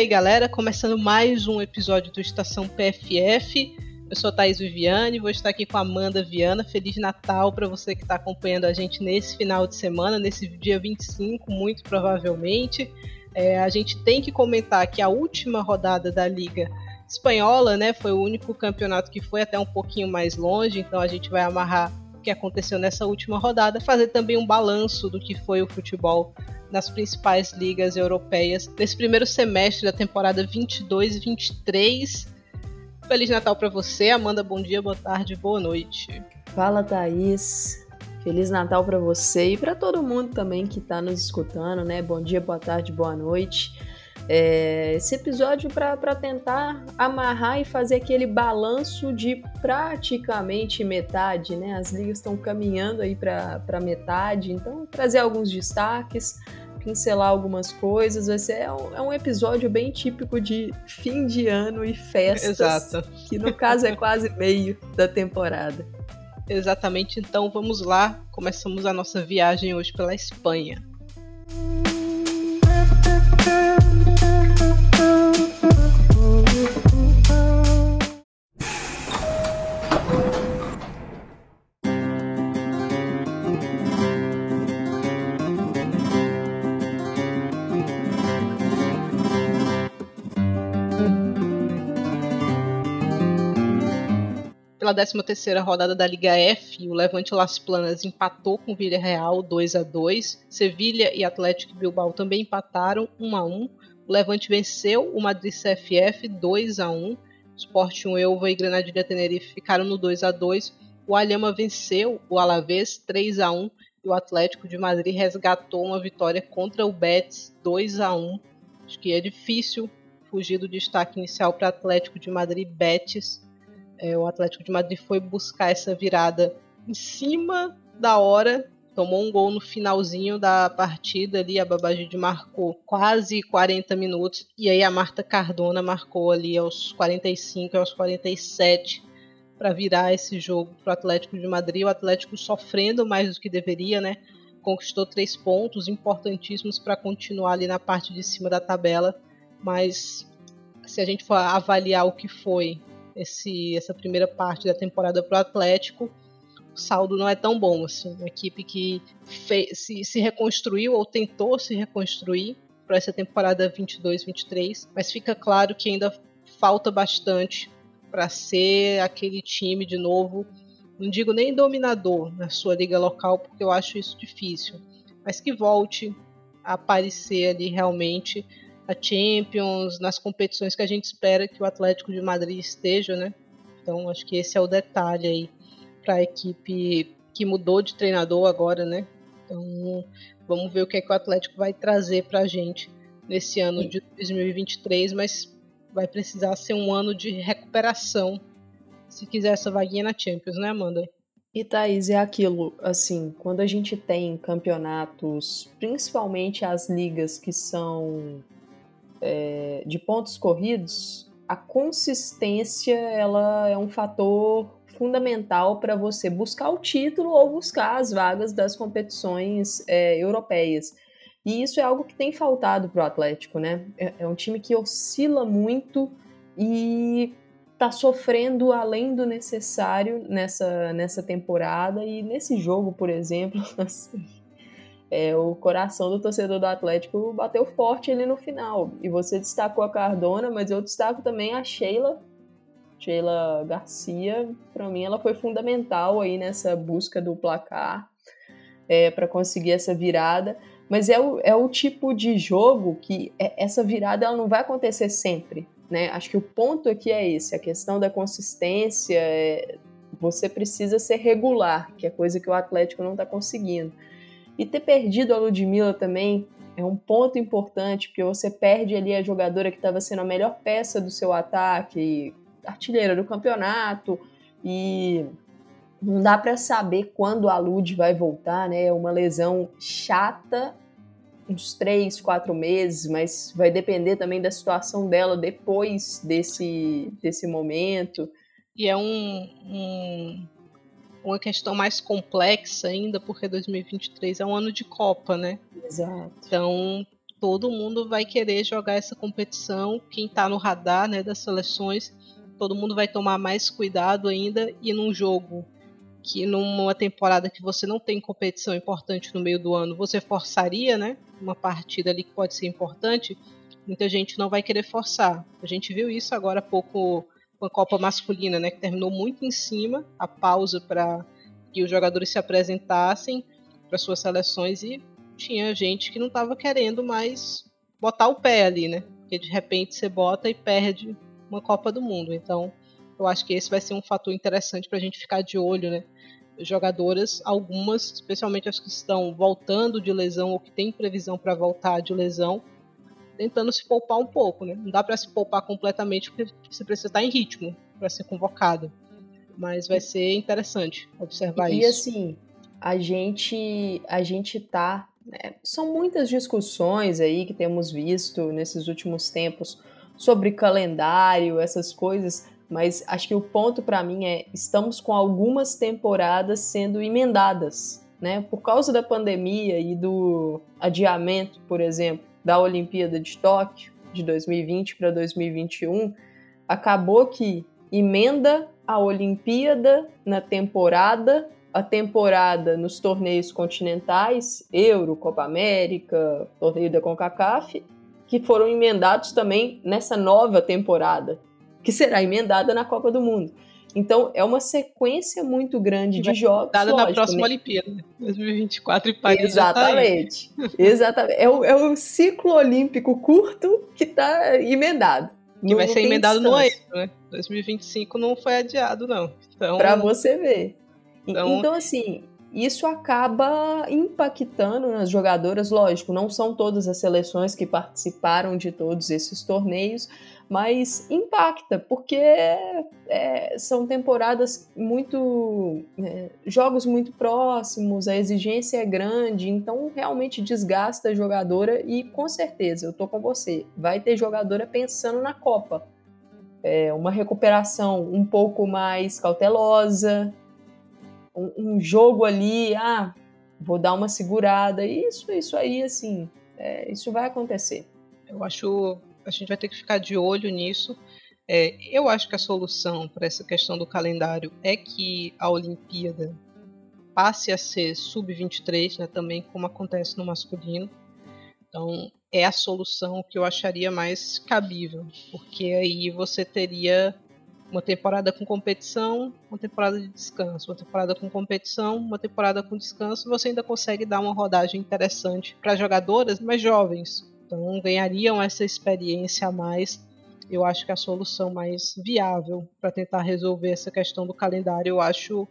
Aí, galera, começando mais um episódio do Estação PFF. Eu sou Thaís Viviane, vou estar aqui com a Amanda Viana. Feliz Natal para você que está acompanhando a gente nesse final de semana, nesse dia 25, muito provavelmente. É, a gente tem que comentar que a última rodada da Liga Espanhola, né, foi o único campeonato que foi até um pouquinho mais longe, então a gente vai amarrar que aconteceu nessa última rodada, fazer também um balanço do que foi o futebol nas principais ligas europeias nesse primeiro semestre da temporada 22-23. Feliz Natal para você, Amanda. Bom dia, boa tarde, boa noite. Fala, Thaís. Feliz Natal para você e para todo mundo também que está nos escutando, né? Bom dia, boa tarde, boa noite. É, esse episódio para tentar amarrar e fazer aquele balanço de praticamente metade, né? As ligas estão caminhando aí para metade, então trazer alguns destaques, pincelar algumas coisas. Vai ser é um, é um, episódio bem típico de fim de ano e festas, Exato. que no caso é quase meio da temporada. Exatamente, então vamos lá, começamos a nossa viagem hoje pela Espanha. Thank you. Pela 13ª rodada da Liga F, o Levante Las Planas empatou com o Villarreal 2 a 2. Sevilha e Atlético Bilbao também empataram 1 a 1. O Levante venceu o Madrid CFF 2 a 1. Sporting Elva e Granadilha Tenerife ficaram no 2 a 2. O Alhama venceu o Alavés 3 a 1 e o Atlético de Madrid resgatou uma vitória contra o Betis 2 a 1. Acho que é difícil fugir do destaque inicial para Atlético de Madrid Betis é, o Atlético de Madrid foi buscar essa virada em cima da hora, tomou um gol no finalzinho da partida ali, a Babajide marcou quase 40 minutos, e aí a Marta Cardona marcou ali aos 45, aos 47 para virar esse jogo para o Atlético de Madrid. O Atlético sofrendo mais do que deveria, né? Conquistou três pontos importantíssimos para continuar ali na parte de cima da tabela, mas se a gente for avaliar o que foi esse, essa primeira parte da temporada para o Atlético, o saldo não é tão bom. Assim, uma equipe que fez, se, se reconstruiu ou tentou se reconstruir para essa temporada 22-23, mas fica claro que ainda falta bastante para ser aquele time de novo. Não digo nem dominador na sua liga local, porque eu acho isso difícil, mas que volte a aparecer ali realmente a Champions, nas competições que a gente espera que o Atlético de Madrid esteja, né? Então acho que esse é o detalhe aí para a equipe que mudou de treinador agora, né? Então vamos ver o que, é que o Atlético vai trazer para a gente nesse ano de 2023, mas vai precisar ser um ano de recuperação se quiser essa vaguinha na Champions, né, Amanda? E Thaís, é aquilo, assim, quando a gente tem campeonatos, principalmente as ligas que são é, de pontos corridos, a consistência ela é um fator fundamental para você buscar o título ou buscar as vagas das competições é, europeias. E isso é algo que tem faltado para o Atlético, né? É, é, um time que oscila muito e está sofrendo além do necessário nessa, nessa temporada. E nesse jogo, por exemplo, é, o coração do torcedor do Atlético bateu forte ali no final. E você destacou a Cardona, mas eu destaco também a Sheila. Sheila Garcia, para mim, ela foi fundamental aí nessa busca do placar é, para conseguir essa virada. Mas é o, é o tipo de jogo que é, essa virada ela não vai acontecer sempre. Né? Acho que o ponto aqui é esse: a questão da consistência. É, você precisa ser regular, que é coisa que o Atlético não está conseguindo. E ter perdido a Ludmilla também é um ponto importante, porque você perde ali a jogadora que estava sendo a melhor peça do seu ataque, artilheira do campeonato, e não dá para saber quando a Lud vai voltar, né? É uma lesão chata, uns três, quatro meses, mas vai depender também da situação dela depois desse, desse momento. E é um, um uma questão mais complexa ainda, porque 2023 é um ano de Copa, né? Exato. Então, todo mundo vai querer jogar essa competição. Quem está no radar né, das seleções, todo mundo vai tomar mais cuidado ainda. E num jogo que numa temporada que você não tem competição importante no meio do ano, você forçaria, né? Uma partida ali que pode ser importante, muita gente não vai querer forçar. A gente viu isso agora há pouco com a Copa Masculina, né? Que terminou muito em cima, a pausa para que os jogadores se apresentassem para suas seleções e tinha gente que não estava querendo mais botar o pé ali, né? Porque de repente você bota e perde uma Copa do Mundo. Então, eu acho que esse vai ser um fator interessante para a gente ficar de olho, né? Jogadoras, algumas, especialmente as que estão voltando de lesão ou que têm previsão para voltar de lesão, tentando se poupar um pouco, né? Não dá para se poupar completamente porque você precisa estar em ritmo para ser convocado. Mas vai ser interessante observar e, isso. E assim, a gente a gente tá né? são muitas discussões aí que temos visto nesses últimos tempos sobre calendário, essas coisas, mas acho que o ponto para mim é estamos com algumas temporadas sendo emendadas, né? Por causa da pandemia e do adiamento, por exemplo, da Olimpíada de Tóquio de 2020 para 2021, acabou que emenda a Olimpíada na temporada, a temporada nos torneios continentais, Euro, Copa América, torneio da CONCACAF, que foram emendados também nessa nova temporada que será emendada na Copa do Mundo. Então, é uma sequência muito grande de jogos. Dada na próxima né? Olimpíada, 2024 em Paris. Exatamente. Tá Exatamente. É o, é o ciclo olímpico curto que está emendado. Que vai ser emendado no ano, né? 2025 não foi adiado, não. Então... Para você ver. Então... então, assim, isso acaba impactando nas jogadoras, lógico, não são todas as seleções que participaram de todos esses torneios, mas impacta, porque é, são temporadas muito. É, jogos muito próximos, a exigência é grande, então realmente desgasta a jogadora e com certeza, eu tô com você, vai ter jogadora pensando na Copa. É, uma recuperação um pouco mais cautelosa, um, um, jogo ali, ah, vou dar uma segurada, isso, isso aí, assim, é, isso vai acontecer. Eu acho a gente vai ter que ficar de olho nisso. É, eu acho que a solução para essa questão do calendário é que a Olimpíada passe a ser sub-23, né, também como acontece no masculino. Então, é a solução que eu acharia mais cabível, porque aí você teria uma temporada com competição, uma temporada de descanso, uma temporada com competição, uma temporada com descanso, você ainda consegue dar uma rodagem interessante para jogadoras mais jovens, então ganhariam essa experiência a mais. Eu acho que a solução mais viável para tentar resolver essa questão do calendário, eu acho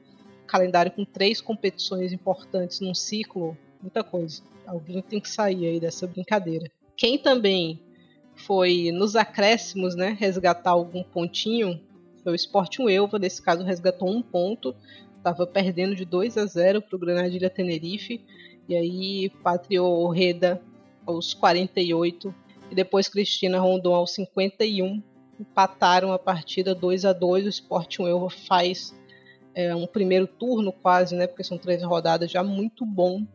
calendário com três competições importantes num ciclo, muita coisa. Alguém tem que sair aí dessa brincadeira. Quem também foi nos acréscimos, né, resgatar algum pontinho, foi o Sporting Elva, nesse caso resgatou um ponto, estava perdendo de 2 a 0 para o Granadilha Tenerife, e aí Patrio Reda aos 48 e depois Cristina Rondon aos 51 empataram a partida 2 a 2 o Sporting Elva faz é, um primeiro turno quase, né, porque são três rodadas já muito bom,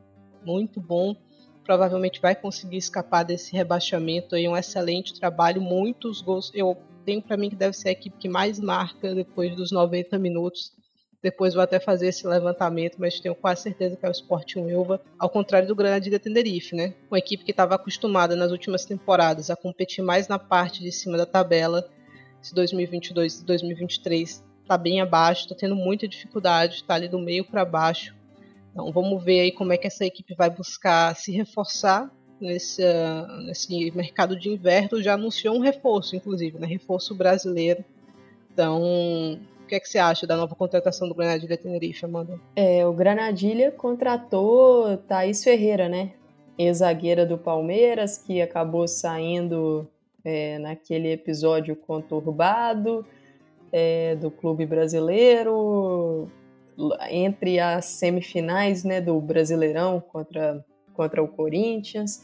muito bom. Provavelmente vai conseguir escapar desse rebaixamento aí, um excelente trabalho, muitos gols. Eu tenho para mim que deve ser a equipe que mais marca depois dos 90 minutos depois vou até fazer esse levantamento, mas tenho quase certeza que é o Sporting Elva, ao contrário do Granadilha Tenerife, né? Uma equipe que estava acostumada nas últimas temporadas a competir mais na parte de cima da tabela. Esse 2022 e 2023 está bem abaixo, está tendo muita dificuldade, está ali do meio para baixo. Então vamos ver aí como é que essa equipe vai buscar se reforçar nesse, uh, nesse mercado de inverno. Já anunciou um reforço, inclusive, né? Reforço brasileiro. Então o que, é que você acha da nova contratação do Granadilha Tenerife, Amanda? É, o Granadilha contratou Thaís Ferreira, né? Ex-zagueira do Palmeiras, que acabou saindo é, naquele episódio conturbado é, do clube brasileiro, entre as semifinais né, do Brasileirão contra, contra o Corinthians.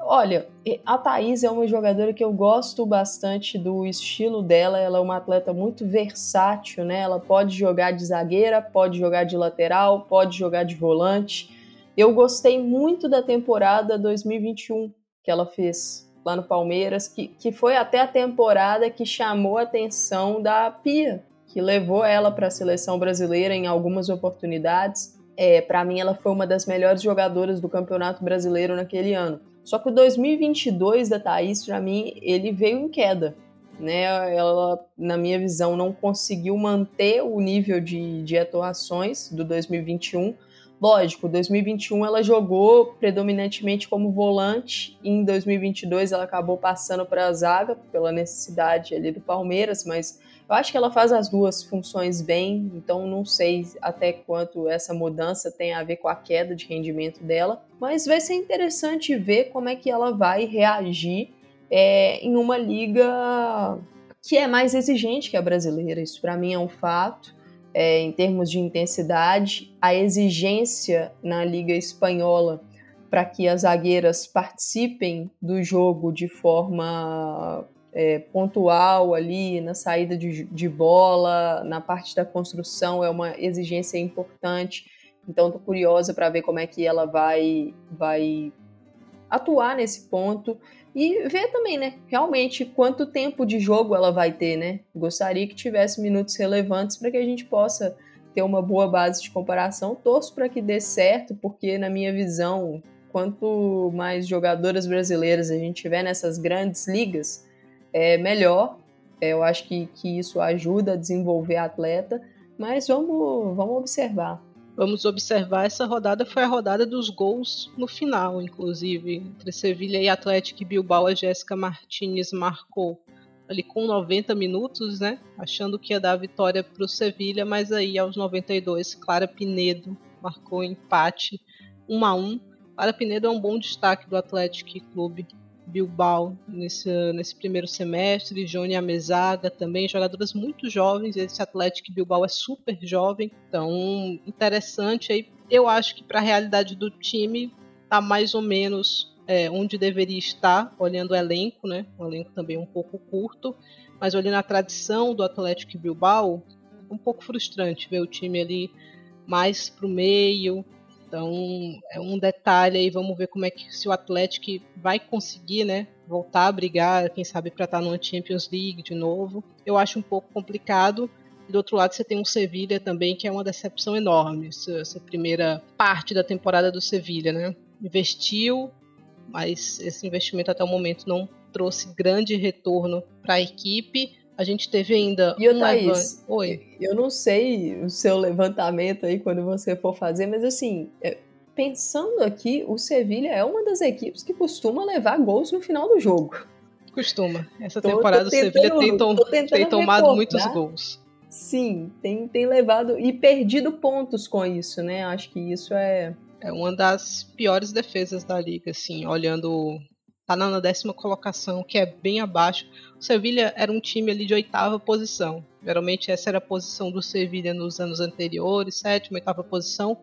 Olha, a Thaís é uma jogadora que eu gosto bastante do estilo dela. Ela é uma atleta muito versátil, né? Ela pode jogar de zagueira, pode jogar de lateral, pode jogar de volante. Eu gostei muito da temporada 2021 que ela fez lá no Palmeiras, que, que foi até a temporada que chamou a atenção da Pia, que levou ela para a seleção brasileira em algumas oportunidades. É, para mim, ela foi uma das melhores jogadoras do Campeonato Brasileiro naquele ano. Só que o 2022 da Thaís, para mim, ele veio em queda. Né? Ela, na minha visão, não conseguiu manter o nível de, de atuações do 2021 Lógico, 2021 ela jogou predominantemente como volante e em 2022 ela acabou passando para a zaga pela necessidade ali do Palmeiras, mas eu acho que ela faz as duas funções bem, então não sei até quanto essa mudança tem a ver com a queda de rendimento dela, mas vai ser interessante ver como é que ela vai reagir é, em uma liga que é mais exigente que a brasileira. Isso para mim é um fato é, em termos de intensidade, a exigência na Liga Espanhola para que as zagueiras participem do jogo de forma é, pontual ali, na saída de, de, bola, na parte da construção, é uma exigência importante. Então, estou curiosa para ver como é que ela vai, vai atuar nesse ponto. E ver também, né, realmente quanto tempo de jogo ela vai ter, né? Gostaria que tivesse minutos relevantes para que a gente possa ter uma boa base de comparação. Torço para que dê certo, porque na minha visão, quanto mais jogadoras brasileiras a gente tiver nessas grandes ligas, é melhor. É, eu acho que, que isso ajuda a desenvolver a atleta, mas vamos, vamos observar vamos observar, essa rodada foi a rodada dos gols no final, inclusive. Entre Sevilha e Atlético Bilbao, a Jéssica Martinez marcou ali com 90 minutos, né? Achando que ia dar a vitória para o Sevilha, mas aí aos 92, Clara Pinedo marcou empate 1 a 1. Clara Pinedo é um bom destaque do Atlético Clube Bilbao nesse, nesse primeiro semestre, Johnny Amezaga também, jogadoras muito jovens, esse Atlético Bilbao é super jovem, então interessante aí. Eu acho que para a realidade do time tá mais ou menos é, onde deveria estar, olhando o elenco, né? Um elenco também um pouco curto, mas olhando a tradição do Atlético Bilbao, um pouco frustrante ver o time ali mais para o meio, então, é um detalhe aí, vamos ver como é que se o Atlético vai conseguir, né, voltar a brigar, quem sabe para estar tá numa Champions League de novo. Eu acho um pouco complicado. Do outro lado, você tem um Sevilha também, que é uma decepção enorme, essa, essa primeira parte da temporada do Sevilha, né? Investiu, mas esse investimento até o momento não trouxe grande retorno para a equipe. A gente teve ainda e um Thaís, Oi. Eu não sei o seu levantamento aí quando você for fazer, mas assim, é, pensando aqui, o Sevilha é uma das equipes que costuma levar gols no final do jogo. Costuma. Essa tô, temporada tô tentando, o Sevilha tem, tem tomado recordar. muitos gols. Sim, tem, tem levado e perdido pontos com isso, né? Acho que isso é. É uma das piores defesas da liga, assim, olhando tá na décima colocação, que é bem abaixo. O Sevilha era um time ali de oitava posição. Geralmente essa era a posição do Sevilha nos anos anteriores, sétima, oitava posição.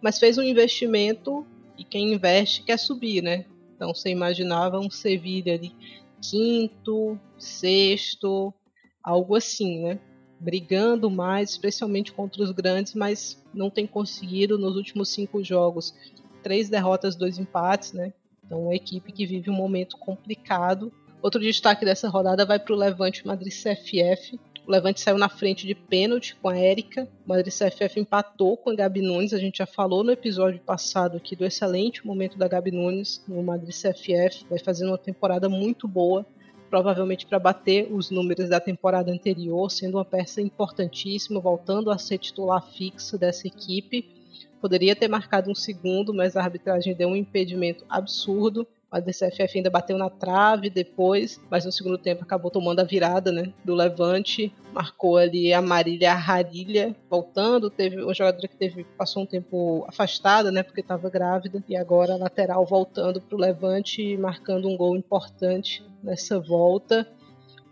Mas fez um investimento e quem investe quer subir, né? Então você imaginava um Sevilha ali quinto, sexto, algo assim, né? Brigando mais, especialmente contra os grandes, mas não tem conseguido nos últimos cinco jogos. Três derrotas, dois empates, né? Então, uma equipe que vive um momento complicado. Outro destaque dessa rodada vai para o Levante Madrid CFF. O Levante saiu na frente de pênalti com a Érica. O Madrid CFF empatou com a Gabi Nunes. A gente já falou no episódio passado aqui do excelente momento da Gabi Nunes no Madrid CFF. Vai fazendo uma temporada muito boa, provavelmente para bater os números da temporada anterior, sendo uma peça importantíssima, voltando a ser titular fixa dessa equipe. Poderia ter marcado um segundo, mas a arbitragem deu um impedimento absurdo. A DCFF ainda bateu na trave depois, mas no segundo tempo acabou tomando a virada né, do Levante. Marcou ali a Marília Rarilha voltando. Teve uma jogadora que teve, passou um tempo afastada, né, porque estava grávida. E agora a lateral voltando para o Levante, marcando um gol importante nessa volta.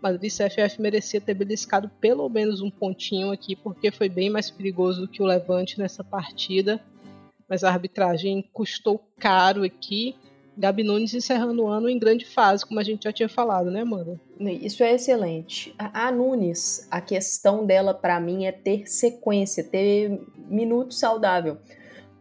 Madrid CFF merecia ter beliscado pelo menos um pontinho aqui, porque foi bem mais perigoso do que o Levante nessa partida. Mas a arbitragem custou caro aqui. Gabi Nunes encerrando o ano em grande fase, como a gente já tinha falado, né, Amanda? Isso é excelente. A, a Nunes, a questão dela para mim é ter sequência, ter minuto saudável.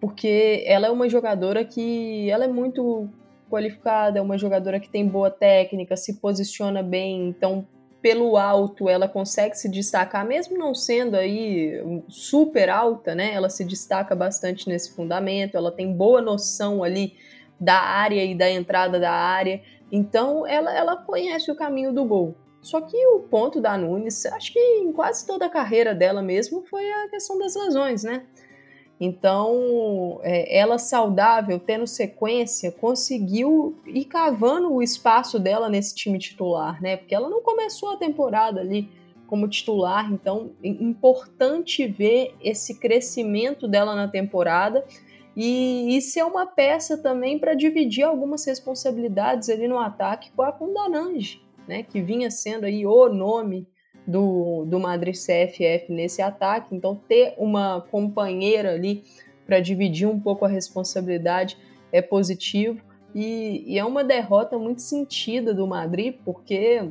Porque ela é uma jogadora que ela é muito qualificada, é uma jogadora que tem boa técnica, se posiciona bem, então pelo alto ela consegue se destacar, mesmo não sendo aí super alta, né? Ela se destaca bastante nesse fundamento, ela tem boa noção ali da área e da entrada da área, então ela, ela conhece o caminho do gol. Só que o ponto da Nunes, acho que em quase toda a carreira dela mesmo, foi a questão das lesões, né? Então, é, ela saudável, tendo sequência, conseguiu ir cavando o espaço dela nesse time titular, né? Porque ela não começou a temporada ali como titular, então é importante ver esse crescimento dela na temporada e isso é uma peça também para dividir algumas responsabilidades ali no ataque com a Kundanange, né? Que vinha sendo aí o nome do, do Madrid CFF nesse ataque. Então, ter uma companheira ali para dividir um pouco a responsabilidade é positivo. E, e, é uma derrota muito sentida do Madrid, porque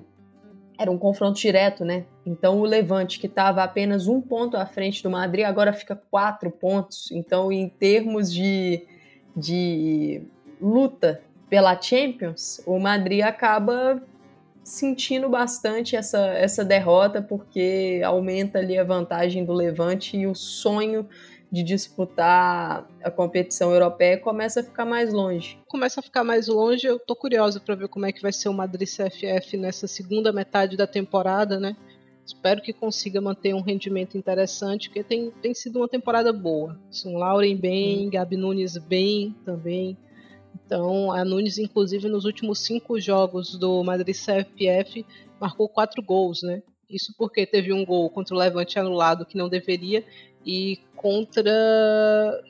era um confronto direto, né? Então, o Levante, que estava apenas um ponto à frente do Madrid, agora fica quatro pontos. Então, em termos de, de luta pela Champions, o Madrid acaba sentindo bastante essa, essa derrota, porque aumenta ali a vantagem do Levante e o sonho de disputar a competição europeia começa a ficar mais longe. Começa a ficar mais longe, eu tô curiosa para ver como é que vai ser o Madrid CFF nessa segunda metade da temporada, né? Espero que consiga manter um rendimento interessante, porque tem, tem sido uma temporada boa. São Lauren bem, Gabi Nunes bem também. Então, a Nunes, inclusive, nos últimos cinco jogos do Madrid CFF, marcou quatro gols, né? Isso porque teve um gol contra o Levante anulado que não deveria e contra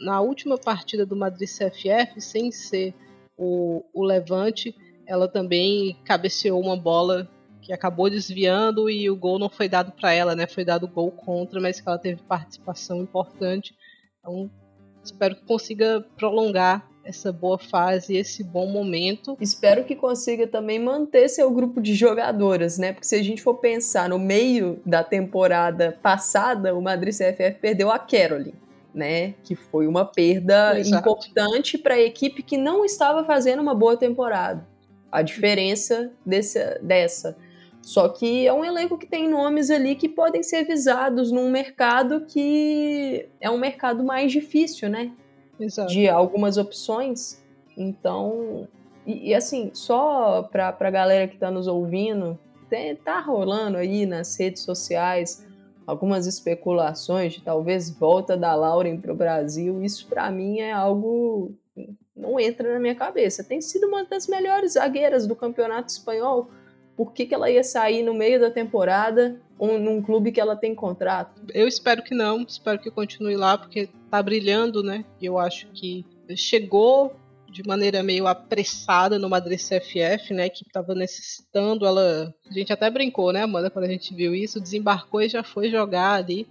na última partida do Madrid CFF, sem ser o, o Levante, ela também cabeceou uma bola que acabou desviando e o gol não foi dado para ela, né? Foi dado gol contra, mas que ela teve participação importante. Então, espero que consiga prolongar essa boa fase, esse bom momento. Espero que consiga também manter seu grupo de jogadoras, né? Porque se a gente for pensar no meio da temporada passada, o Madrid CFF perdeu a Caroline, né? Que foi uma perda Exato. importante para a equipe que não estava fazendo uma boa temporada. A diferença desse, dessa. Só que é um elenco que tem nomes ali que podem ser visados num mercado que é um mercado mais difícil, né? Exato. de algumas opções. Então, e, e assim, só para a galera que está nos ouvindo, tem, tá rolando aí nas redes sociais algumas especulações de talvez volta da Lauren para o Brasil. Isso para mim é algo não entra na minha cabeça. Tem sido uma das melhores zagueiras do campeonato espanhol. Por que, que ela ia sair no meio da temporada um, num clube que ela tem contrato? Eu espero que não, espero que continue lá, porque tá brilhando, né? Eu acho que chegou de maneira meio apressada no Madrid CFF, né, que estava necessitando, ela, a gente até brincou, né, Amanda, quando a gente viu isso, desembarcou e já foi jogar ali.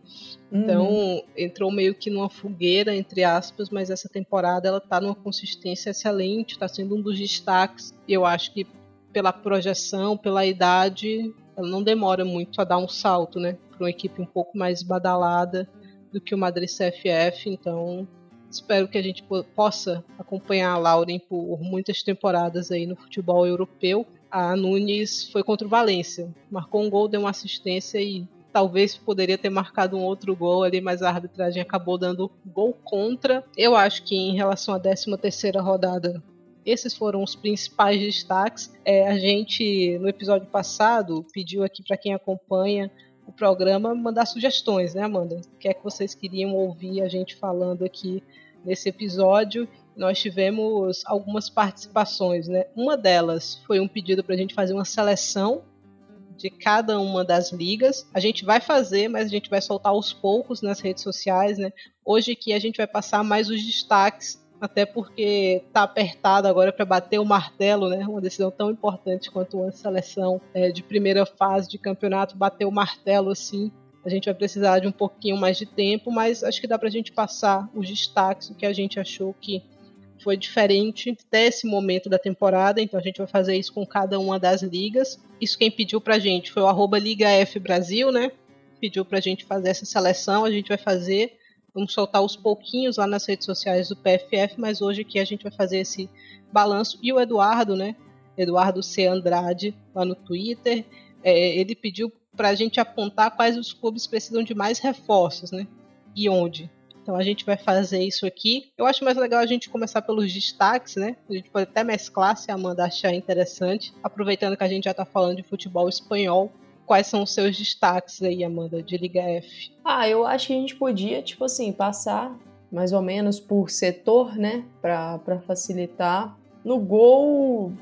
Então, uhum. entrou meio que numa fogueira, entre aspas, mas essa temporada ela tá numa consistência excelente, está sendo um dos destaques. Eu acho que pela projeção, pela idade, ela não demora muito a dar um salto, né? Para uma equipe um pouco mais badalada do que o Madrid CFF, então espero que a gente possa acompanhar a Lauren por muitas temporadas aí no futebol europeu. A Nunes foi contra o Valência, marcou um gol, deu uma assistência e talvez poderia ter marcado um outro gol ali, mas a arbitragem acabou dando gol contra. Eu acho que em relação à 13 terceira rodada esses foram os principais destaques. É, a gente, no episódio passado, pediu aqui para quem acompanha o programa mandar sugestões, né, Amanda? O que é que vocês queriam ouvir a gente falando aqui nesse episódio? Nós tivemos algumas participações, né? Uma delas foi um pedido para a gente fazer uma seleção de cada uma das ligas. A gente vai fazer, mas a gente vai soltar aos poucos nas redes sociais, né? Hoje aqui a gente vai passar mais os destaques até porque tá apertado agora para bater o martelo, né? Uma decisão tão importante quanto uma seleção é, de primeira fase de campeonato, bater o martelo assim. A gente vai precisar de um pouquinho mais de tempo, mas acho que dá para a gente passar os destaques, o que a gente achou que foi diferente até esse momento da temporada, então a gente vai fazer isso com cada uma das ligas. Isso quem pediu pra gente foi o arroba Liga F Brasil, né? Pediu pra gente fazer essa seleção, a gente vai fazer Vamos soltar os pouquinhos lá nas redes sociais do PFF, mas hoje aqui a gente vai fazer esse balanço. E o Eduardo, né? Eduardo C. Andrade, lá no Twitter, é, ele pediu para a gente apontar quais os clubes precisam de mais reforços, né? E onde. Então a gente vai fazer isso aqui. Eu acho mais legal a gente começar pelos destaques, né? A gente pode até mesclar se a Amanda achar interessante. Aproveitando que a gente já está falando de futebol espanhol, quais são os seus destaques aí, Amanda, de Liga F? Ah, eu acho que a gente podia, tipo assim, passar mais ou menos por setor, né? Para facilitar. No gol,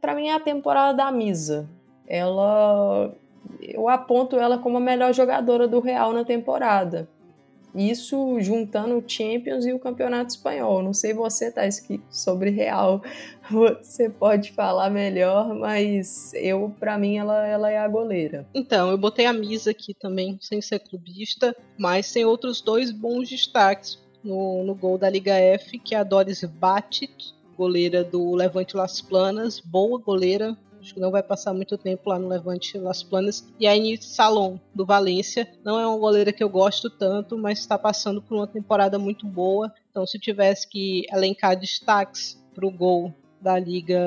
para mim é a temporada da Misa. Ela. Eu aponto ela como a melhor jogadora do Real na temporada. Isso juntando o Champions e o Campeonato Espanhol. Não sei você, tá escrito sobre Real. Você pode falar melhor, mas eu, para mim, ela, ela é a goleira. Então, eu botei a Misa aqui também, sem ser clubista, mas tem outros dois bons destaques no, no gol da Liga F, que é a Doris Batit, goleira do Levante Las Planas, boa goleira, Acho que não vai passar muito tempo lá no Levante Las Planas. E a Inês Salom, do Valência. Não é uma goleira que eu gosto tanto, mas está passando por uma temporada muito boa. Então, se tivesse que elencar destaques para o gol da Liga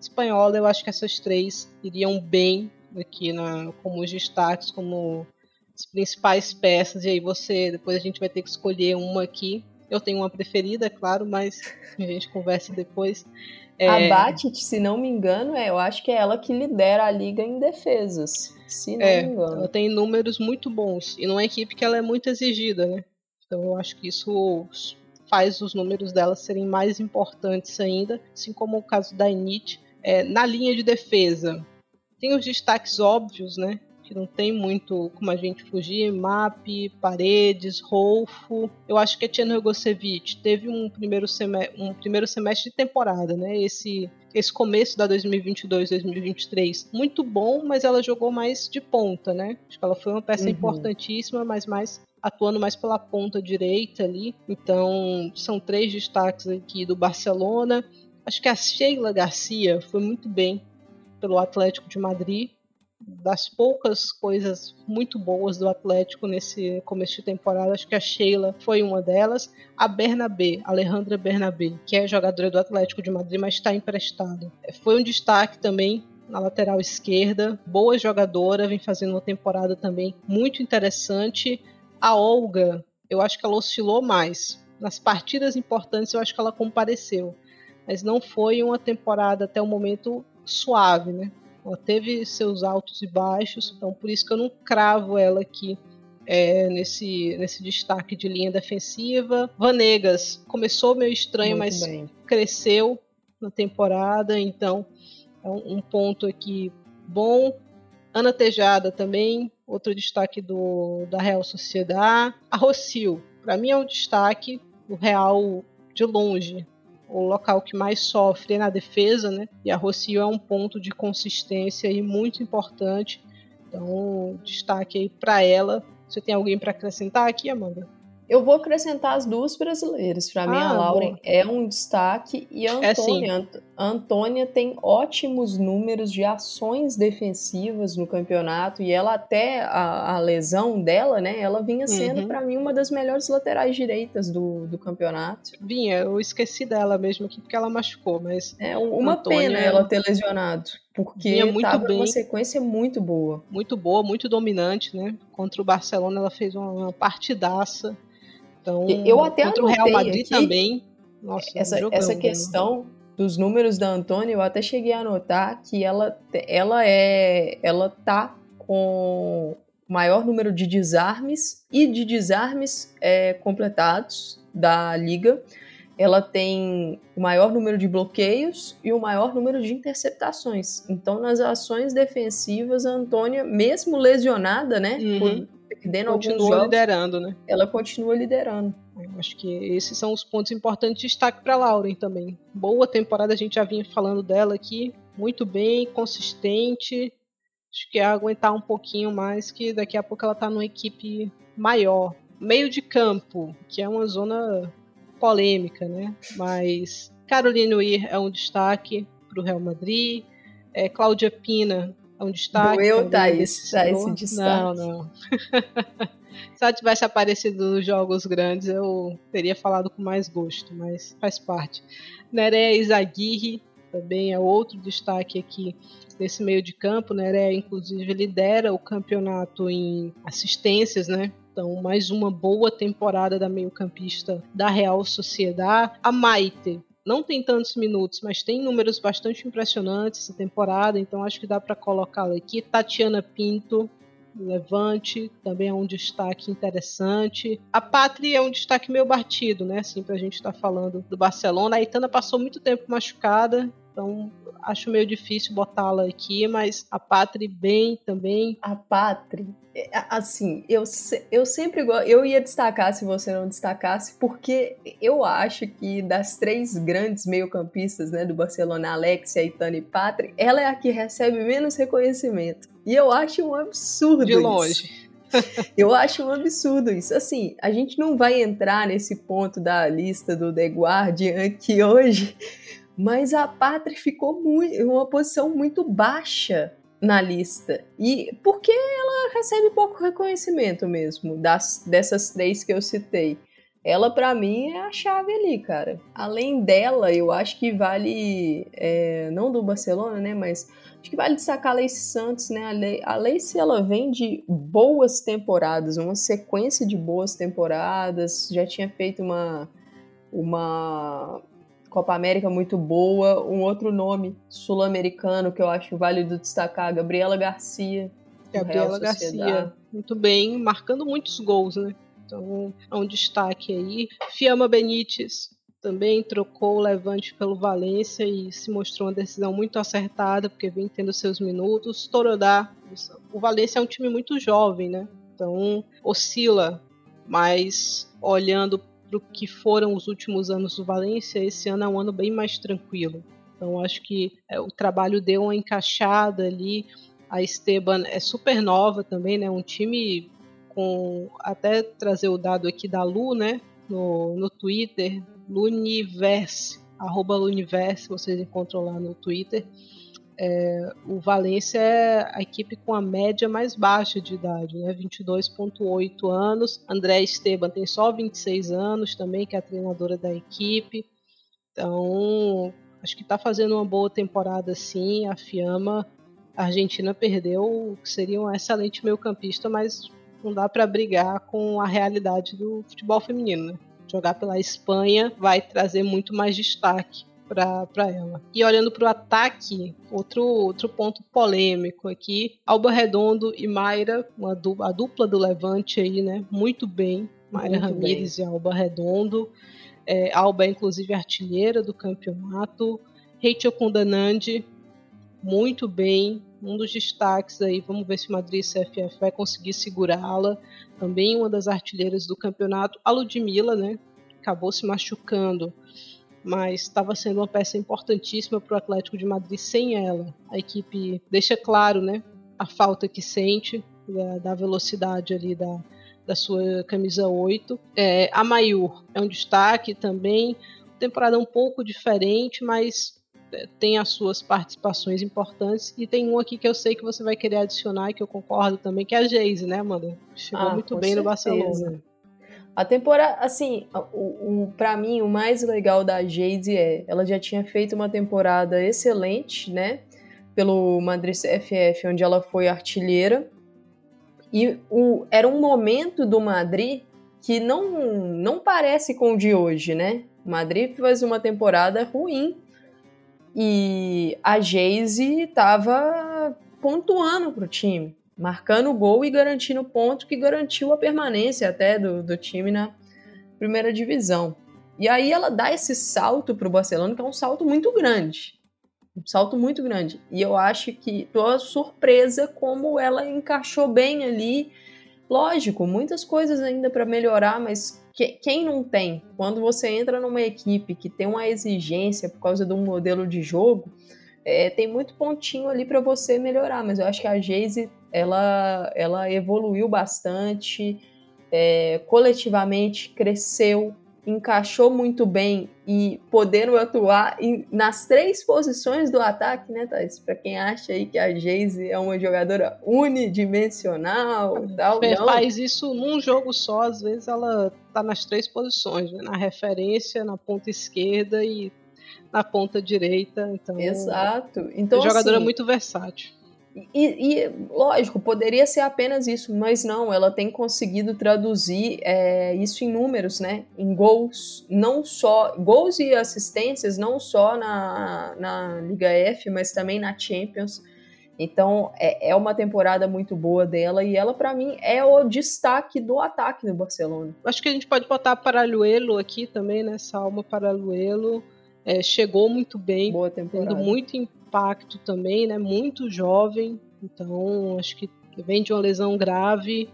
Espanhola, eu acho que essas três iriam bem aqui na, como os destaques, como as principais peças. E aí você, depois a gente vai ter que escolher uma aqui. Eu tenho uma preferida, é claro, mas a gente conversa depois. É... A Batit, se não me engano, é, eu acho que é ela que lidera a liga em defesas. Se não é, me engano. Ela tem números muito bons. E numa equipe que ela é muito exigida, né? Então eu acho que isso faz os números dela serem mais importantes ainda, assim como o caso da Init. É, na linha de defesa, tem os destaques óbvios, né? Que não tem muito como a gente fugir, Map, Paredes, Rolfo. Eu acho que a Tiana Rogosevic teve um primeiro, um primeiro semestre de temporada, né? Esse esse começo da 2022-2023 muito bom, mas ela jogou mais de ponta, né? Acho que ela foi uma peça uhum. importantíssima, mas mais atuando mais pela ponta direita ali. Então, são três destaques aqui do Barcelona. Acho que a Sheila Garcia foi muito bem pelo Atlético de Madrid das poucas coisas muito boas do Atlético nesse começo de temporada. Acho que a Sheila foi uma delas. A Bernabé, Alejandra Bernabé, que é jogadora do Atlético de Madrid, mas está emprestada. Foi um destaque também na lateral esquerda. Boa jogadora, vem fazendo uma temporada também muito interessante. A Olga, eu acho que ela oscilou mais. Nas partidas importantes, eu acho que ela compareceu. Mas não foi uma temporada até o momento suave, né? Ela teve seus altos e baixos, então por isso que eu não cravo ela aqui é, nesse, nesse destaque de linha defensiva. Vanegas começou meio estranho, Muito mas bem. cresceu na temporada, então é um, um, ponto aqui bom. Ana Tejada também, outro destaque do, da Real Sociedade. A Rocio, para mim é um destaque do Real de longe o local que mais sofre é na defesa, né? E a Rocio é um ponto de consistência aí muito importante. Então, destaque aí para ela. Você tem alguém para acrescentar aqui, Amanda? Eu vou acrescentar as duas brasileiras. Para mim, ah, a Lauren boa. é um destaque e a Antônia. É, a Antônia tem ótimos números de ações defensivas no campeonato e ela até a, a lesão dela, né? Ela vinha sendo uhum. para mim uma das melhores laterais direitas do, do campeonato. Vinha, eu esqueci dela mesmo aqui porque ela machucou, mas é uma Antônia, pena ela ter lesionado. Porque vinha muito bem, uma sequência muito boa. Muito boa, muito dominante, né? Contra o Barcelona ela fez uma partidaça. Então, eu até contra o Real Madrid também. Nossa, essa, jogando, essa né? questão né? dos números da Antônia, eu até cheguei a anotar que ela, ela é, ela tá com o maior número de desarmes e de desarmes é, completados da liga. Ela tem o maior número de bloqueios e o maior número de interceptações. Então, nas ações defensivas, a Antônia, mesmo lesionada, né, uhum. por, perdendo continua alguns jogos, liderando, né? Ela continua liderando. Eu acho que esses são os pontos importantes de destaque para Lauren também. Boa temporada, a gente já vinha falando dela aqui, muito bem, consistente. Acho que é aguentar um pouquinho mais, que daqui a pouco ela tá numa equipe maior. Meio de campo, que é uma zona polêmica, né? Mas Caroline Weir é um destaque para o Real Madrid. É, Cláudia Pina é um destaque. Doeu, Thaís, tá esse destaque. Não, não. Se ela tivesse aparecido nos jogos grandes, eu teria falado com mais gosto, mas faz parte. Nerea Izaguirre também é outro destaque aqui nesse meio de campo. Nerea, inclusive, lidera o campeonato em assistências, né? Então, mais uma boa temporada da meio-campista da Real Sociedade. A Maite não tem tantos minutos, mas tem números bastante impressionantes essa temporada, então acho que dá para colocá-la aqui. Tatiana Pinto, Levante, também é um destaque interessante. A Pátria é um destaque meio batido, né? Assim, pra gente estar tá falando do Barcelona. A Itana passou muito tempo machucada, então acho meio difícil botá-la aqui, mas a Patri bem também. A Patri, é, assim, eu, eu sempre eu ia destacar se você não destacasse, porque eu acho que das três grandes meio-campistas, né, do Barcelona, Alexia, Itana e Patri, ela é a que recebe menos reconhecimento. E eu acho um absurdo De longe. Isso. Eu acho um absurdo isso. Assim, a gente não vai entrar nesse ponto da lista do The Guardian aqui hoje, mas a Pátria ficou em uma posição muito baixa na lista. E porque ela recebe pouco reconhecimento mesmo das, dessas três que eu citei. Ela, para mim, é a chave ali, cara. Além dela, eu acho que vale. É, não do Barcelona, né? Mas acho que vale destacar a Leice Santos, né? A Leice, ela vem de boas temporadas, uma sequência de boas temporadas. Já tinha feito uma. Uma Copa América muito boa. Um outro nome sul-americano que eu acho válido destacar, Gabriela Garcia. Gabriela Garcia, muito bem, marcando muitos gols, né? Então é um destaque aí. Fiamma Benítez também trocou o Levante pelo Valência e se mostrou uma decisão muito acertada, porque vem tendo seus minutos. Torodá, o Valência é um time muito jovem, né? Então oscila, mas olhando para o que foram os últimos anos do Valência, esse ano é um ano bem mais tranquilo. Então acho que é, o trabalho deu uma encaixada ali. A Esteban é super nova também, né? Um time com até trazer o dado aqui da Lu, né? No, no Twitter, Luniverse, arroba Luniverse, vocês encontram lá no Twitter. É, o Valência é a equipe com a média mais baixa de idade, né? 22,8 anos. André Esteban tem só 26 anos também, que é a treinadora da equipe. Então, acho que está fazendo uma boa temporada sim. A Fiamma, a Argentina perdeu, seria um excelente meio-campista, mas não dá para brigar com a realidade do futebol feminino. Né? Jogar pela Espanha vai trazer muito mais destaque para ela. E olhando para o ataque, outro, outro ponto polêmico aqui, Alba Redondo e Mayra, uma dupla, a dupla do Levante aí, né? Muito bem. Mayra Ramírez e Alba Redondo. É, Alba é inclusive artilheira do campeonato. Rachel Kundanandi, muito bem, um dos destaques aí. Vamos ver se o Madrid CFF vai conseguir segurá-la. Também uma das artilheiras do campeonato. A Ludmilla, né? Acabou se machucando mas estava sendo uma peça importantíssima para o Atlético de Madrid sem ela. A equipe deixa claro, né, a falta que sente da, da velocidade ali da, da sua camisa 8. É, a Maior é um destaque também, temporada um pouco diferente, mas é, tem as suas participações importantes e tem um aqui que eu sei que você vai querer adicionar e que eu concordo também, que é a Geise, né, Amanda? Chegou ah, muito bem certeza. no Barcelona. A temporada, assim, o, o, para mim o mais legal da Jade é, ela já tinha feito uma temporada excelente, né, pelo Madrid CFF, onde ela foi artilheira. E o, era um momento do Madrid que não, não parece com o de hoje, né? O Madrid fez uma temporada ruim e a Jayce estava pontuando para o time marcando o gol e garantindo o ponto que garantiu a permanência até do, do time na primeira divisão. E aí ela dá esse salto para o Barcelona, que é um salto muito grande. Um salto muito grande. E eu acho que tô surpresa como ela encaixou bem ali. Lógico, muitas coisas ainda para melhorar, mas que, quem não tem? Quando você entra numa equipe que tem uma exigência por causa de um modelo de jogo, é, tem muito pontinho ali para você melhorar. Mas eu acho que a Geise ela, ela evoluiu bastante, é, coletivamente cresceu encaixou muito bem e podendo atuar em, nas três posições do ataque, né, Thais? Para quem acha aí que a Geise é uma jogadora unidimensional tal. Não. Faz isso num jogo só, às vezes ela tá nas três posições, né? na referência, na ponta esquerda e na ponta direita. Então, Exato. Então, é jogadora assim, muito versátil. E, e, lógico, poderia ser apenas isso, mas não, ela tem conseguido traduzir é, isso em números, né? Em gols, não só gols e assistências, não só na, na Liga F, mas também na Champions. Então é, é uma temporada muito boa dela e ela, para mim, é o destaque do ataque do Barcelona. Acho que a gente pode botar Paraluelo aqui também, né? Salma Paraluelo. É, chegou muito bem, tendo muito impacto também, né? Muito jovem, então acho que vem de uma lesão grave,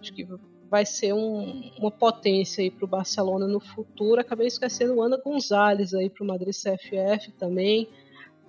acho que vai ser um, uma potência aí para o Barcelona no futuro. Acabei esquecendo Ana Gonzalez aí para o Madrid CFF também,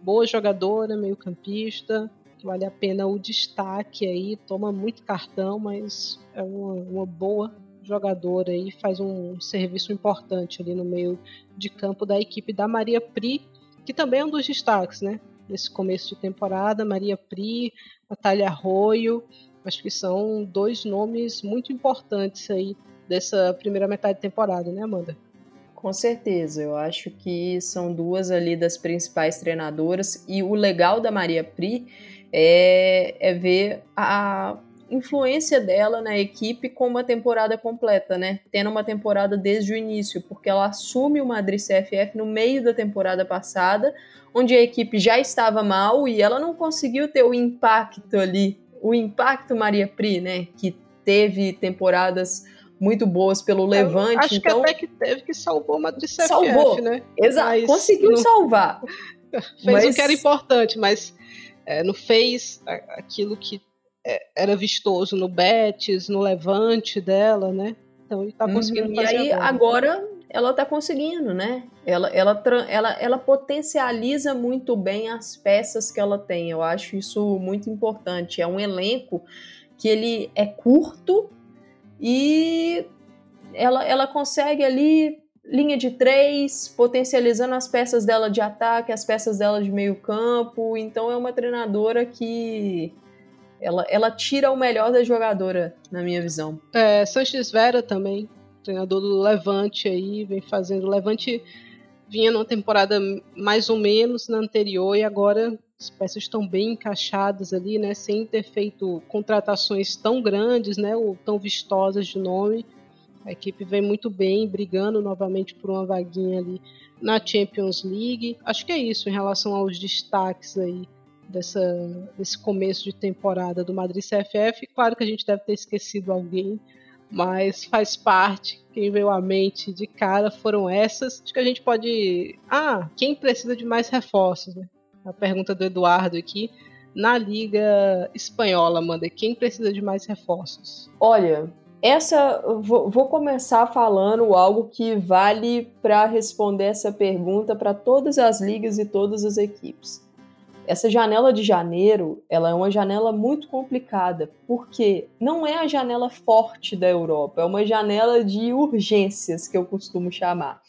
boa jogadora, meio campista, vale a pena o destaque aí, toma muito cartão, mas é uma, uma boa jogadora aí, faz um serviço importante ali no meio de campo da equipe da Maria Pri, que também é um dos destaques, né? nesse começo de temporada, Maria Pri, Natália Arroio, acho que são dois nomes muito importantes aí dessa primeira metade de temporada, né, Amanda? Com certeza, eu acho que são duas ali das principais treinadoras e o legal da Maria Pri é, é ver a influência dela na equipe com uma temporada completa, né? Tendo uma temporada desde o início, porque ela assume o Madrid CFF no meio da temporada passada, onde a equipe já estava mal e ela não conseguiu ter o impacto ali, o impacto Maria Pri, né? Que teve temporadas muito boas pelo Levante. Acho então... que até que teve que salvou o Madrid CFF, salvou. né? Exato, mas conseguiu não... salvar. fez mas... o que era importante, mas é, não fez aquilo que é, era vistoso no Betis, no Levante dela, né? Então ele tá conseguindo uhum, fazer E aí agora, agora ela tá conseguindo, né? Ela, ela, ela, ela potencializa muito bem as peças que ela tem. Eu acho isso muito importante. É um elenco que ele é curto e ela, ela consegue ali linha de três, potencializando as peças dela de ataque, as peças dela de meio campo. Então é uma treinadora que ela, ela tira o melhor da jogadora, na minha visão. É, Sanches Vera também treinador do Levante aí, vem fazendo. Levante vinha numa temporada mais ou menos na anterior e agora as peças estão bem encaixadas ali, né? Sem ter feito contratações tão grandes, né? Ou tão vistosas de nome. A equipe vem muito bem, brigando novamente por uma vaguinha ali na Champions League. Acho que é isso em relação aos destaques aí dessa, desse começo de temporada do Madrid CFF. Claro que a gente deve ter esquecido alguém, mas faz parte. Quem veio à mente de cara foram essas. Acho que a gente pode. Ah, quem precisa de mais reforços? Né? A pergunta do Eduardo aqui. Na Liga Espanhola, Amanda, quem precisa de mais reforços? Olha, essa vou, começar falando algo que vale para responder essa pergunta para todas as ligas e todas as equipes. Essa janela de janeiro, ela é uma janela muito complicada, porque não é a janela forte da Europa, é uma janela de urgências, que eu costumo chamar.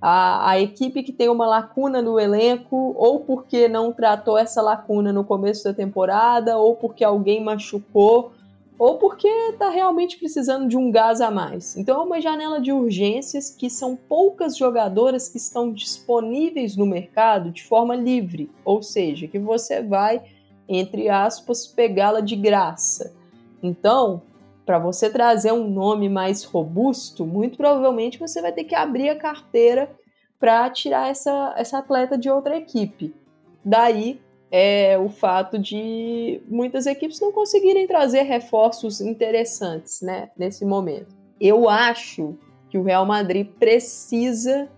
A, a, equipe que tem uma lacuna no elenco, ou porque não tratou essa lacuna no começo da temporada, ou porque alguém machucou, ou porque está realmente precisando de um gás a mais. Então é uma janela de urgências que são poucas jogadoras que estão disponíveis no mercado de forma livre, ou seja, que você vai, entre aspas, pegá-la de graça. Então, para você trazer um nome mais robusto, muito provavelmente você vai ter que abrir a carteira para tirar essa, essa atleta de outra equipe. Daí é o fato de muitas equipes não conseguirem trazer reforços interessantes né, nesse momento. Eu acho que o Real Madrid precisa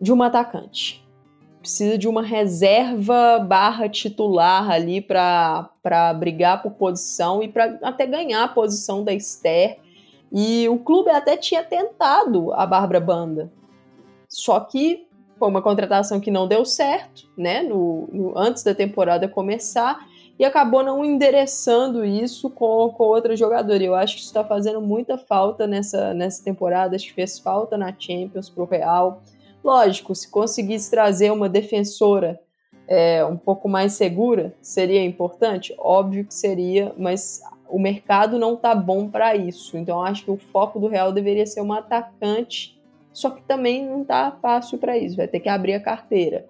de um atacante. Precisa de uma reserva barra titular ali para brigar por posição e para até ganhar a posição da Esther. E o clube até tinha tentado a Bárbara Banda. Só que foi uma contratação que não deu certo, né? No, no, antes da temporada começar. e acabou não endereçando isso com, com outra jogadora. Eu acho que isso está fazendo muita falta nessa, nessa temporada, acho que fez falta na Champions para o Real. Lógico, se conseguisse trazer uma defensora é, um pouco mais segura, seria importante? Óbvio que seria, mas o mercado não tá bom para isso. Então acho que o foco do Real deveria ser uma atacante, só que também não tá fácil para isso, vai ter que abrir a carteira.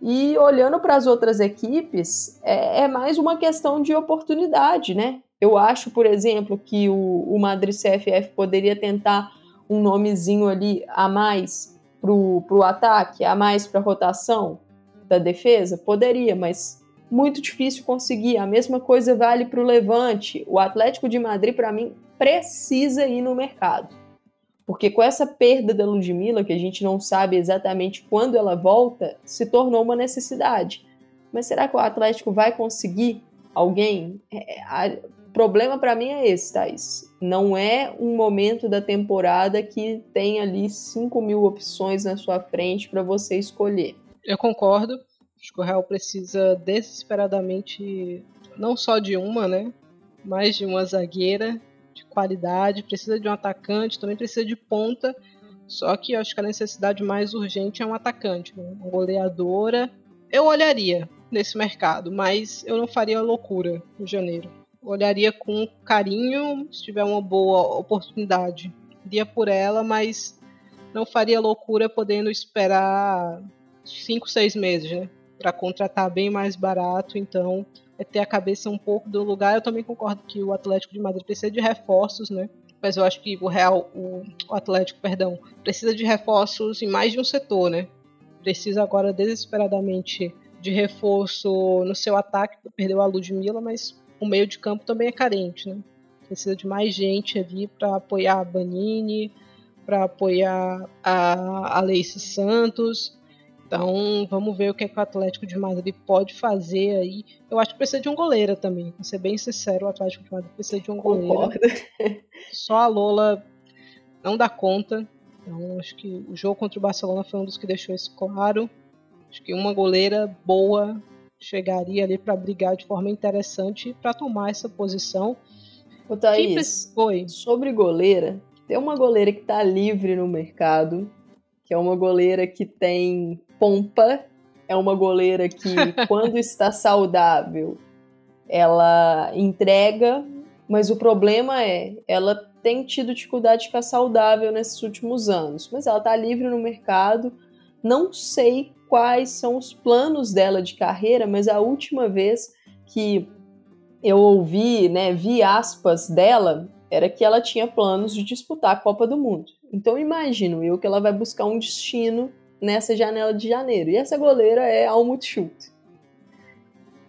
E olhando para as outras equipes, é, é, mais uma questão de oportunidade, né? Eu acho, por exemplo, que o, o Madrid CFF poderia tentar um nomezinho ali a mais para o ataque, a mais para a rotação da defesa? Poderia, mas muito difícil conseguir. A mesma coisa vale para o Levante. O Atlético de Madrid, para mim, precisa ir no mercado. Porque com essa perda da Ludmilla, que a gente não sabe exatamente quando ela volta, se tornou uma necessidade. Mas será que o Atlético vai conseguir alguém? É, o problema para mim é esse, Thaís. Não é um momento da temporada que tem ali 5 mil opções na sua frente para você escolher. Eu concordo. Acho que o Real precisa desesperadamente não só de uma, né? Mas de uma zagueira qualidade, precisa de um atacante, também precisa de ponta. Só que acho que a necessidade mais urgente é um atacante, né? uma goleadora. Eu olharia nesse mercado, mas eu não faria loucura em janeiro. Olharia com carinho se tiver uma boa oportunidade. Iria por ela, mas não faria loucura podendo esperar 5, 6 meses, né? Para contratar bem mais barato. Então, ter a cabeça um pouco do lugar. Eu também concordo que o Atlético de Madrid precisa de reforços, né? Mas eu acho que o Real, o, o Atlético, perdão, precisa de reforços em mais de um setor, né? Precisa agora desesperadamente de reforço no seu ataque, perdeu a Ludmilla, mas o meio de campo também é carente, né? Precisa de mais gente ali para apoiar a Banini, para apoiar a, a Leice Santos, então, vamos ver o que, é que o Atlético de Madrid pode fazer aí. Eu acho que precisa de um goleiro também. Vou ser bem sincero, o Atlético de Madrid precisa de um goleiro. Só a Lola não dá conta. Então, acho que o jogo contra o Barcelona foi um dos que deixou isso claro. Acho que uma goleira boa chegaria ali para brigar de forma interessante para tomar essa posição. Ô, Thaís, sobre goleira, tem uma goleira que está livre no mercado, que é uma goleira que tem pompa, é uma goleira que, quando está saudável, ela entrega, mas o problema é, ela tem tido dificuldade de ficar saudável nesses últimos anos, mas ela está livre no mercado. Não sei quais são os planos dela de carreira, mas a última vez que eu ouvi, né, vi aspas dela, era que ela tinha planos de disputar a Copa do Mundo. Então imagino eu que ela vai buscar um destino nessa janela de janeiro. E essa goleira é Almut Schultz.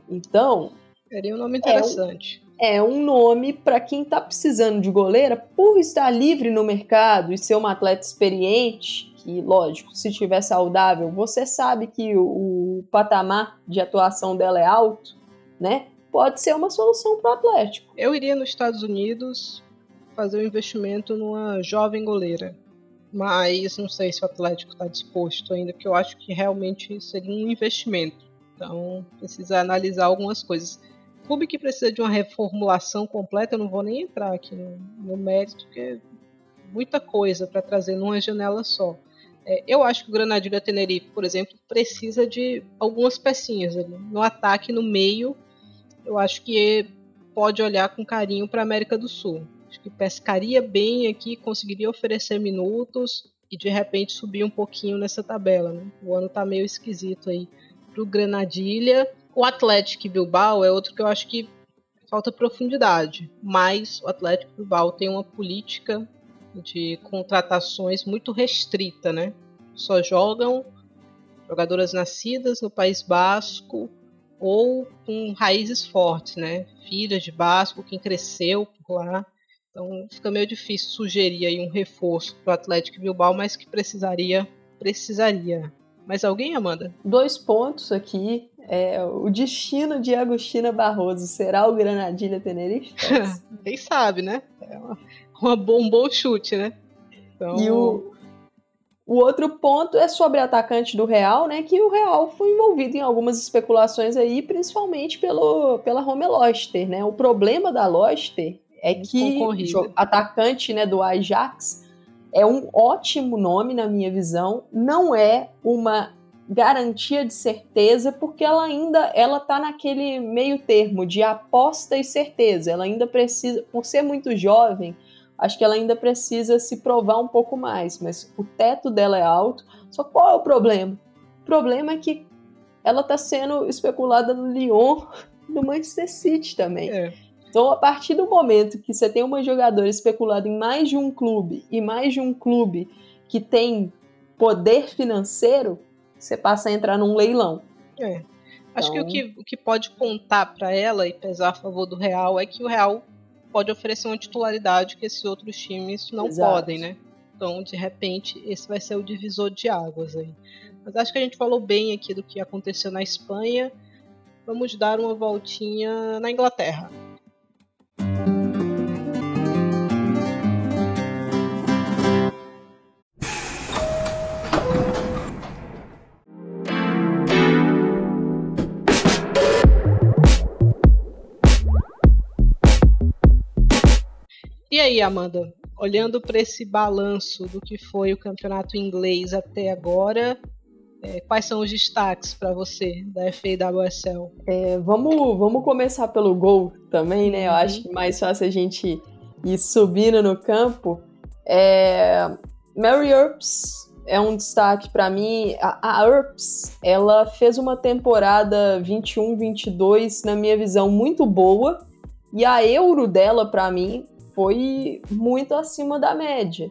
Então. Seria um nome interessante. É um, é um nome para quem está precisando de goleira, por estar livre no mercado e ser uma atleta experiente, que, lógico, se estiver saudável, você sabe que o, o patamar de atuação dela é alto, né? Pode ser uma solução para o Atlético. Eu iria nos Estados Unidos fazer um investimento numa jovem goleira mas não sei se o Atlético está disposto ainda, porque eu acho que realmente seria um investimento. Então precisa analisar algumas coisas. Clube que precisa de uma reformulação completa, eu não vou nem entrar aqui no, no mérito, porque é muita coisa para trazer numa janela só. É, eu acho que o Granadilha Tenerife, por exemplo, precisa de algumas pecinhas ali. No ataque, no meio, eu acho que pode olhar com carinho para a América do Sul. Acho que pescaria bem aqui, conseguiria oferecer minutos e de repente subir um pouquinho nessa tabela. Né? O ano tá meio esquisito aí pro Granadilha. O Atlético Bilbao é outro que eu acho que falta profundidade, mas o Atlético Bilbao tem uma política de contratações muito restrita, né? Só jogam jogadoras nascidas no País Basco ou com raízes fortes, né? Filhas de Basco, quem cresceu por lá. Então fica meio difícil sugerir aí um reforço para o Atlético Bilbao, mas que precisaria, precisaria. Mais alguém, Amanda? Dois pontos aqui. É, o destino de Agostina Barroso será o Granadilha Tenerife? Quem sabe, né? É uma, uma bom, um bom chute, né? Então... E o, O outro ponto é sobre atacante do Real, né? Que o Real foi envolvido em algumas especulações aí, principalmente pelo, pela Rome Loster, né? O problema da Loster é que o atacante né, do Ajax é um ótimo nome na minha visão, não é uma garantia de certeza, porque ela ainda ela tá naquele meio termo de aposta e certeza. Ela ainda precisa, por ser muito jovem, acho que ela ainda precisa se provar um pouco mais, mas o teto dela é alto. Só qual é o problema? O problema é que ela está sendo especulada no Lyon, no Manchester City também. É. Então, a partir do momento que você tem uma jogadora especulada em mais de um clube e mais de um clube que tem poder financeiro, você passa a entrar num leilão. É. Acho então... que o, então que o que pode contar para ela e pesar a favor do Real é que o Real pode oferecer uma titularidade que esses outros times não Exato. podem, né? Então, de repente, esse vai ser o divisor de águas aí. Mas acho que a gente falou bem aqui do que aconteceu na Espanha. Vamos dar uma voltinha na Inglaterra. E aí, Amanda, olhando para esse balanço do que foi o campeonato inglês até agora, é, quais são os destaques para você da FA e da WSL? É, vamos, vamos começar pelo gol também, né? Eu acho que mais fácil a gente ir subindo no campo. É, Mary Earps é um destaque para mim. A, a Earps, ela fez uma temporada 21-22, na minha visão, muito boa. E a Euro dela, para mim, foi muito acima da média.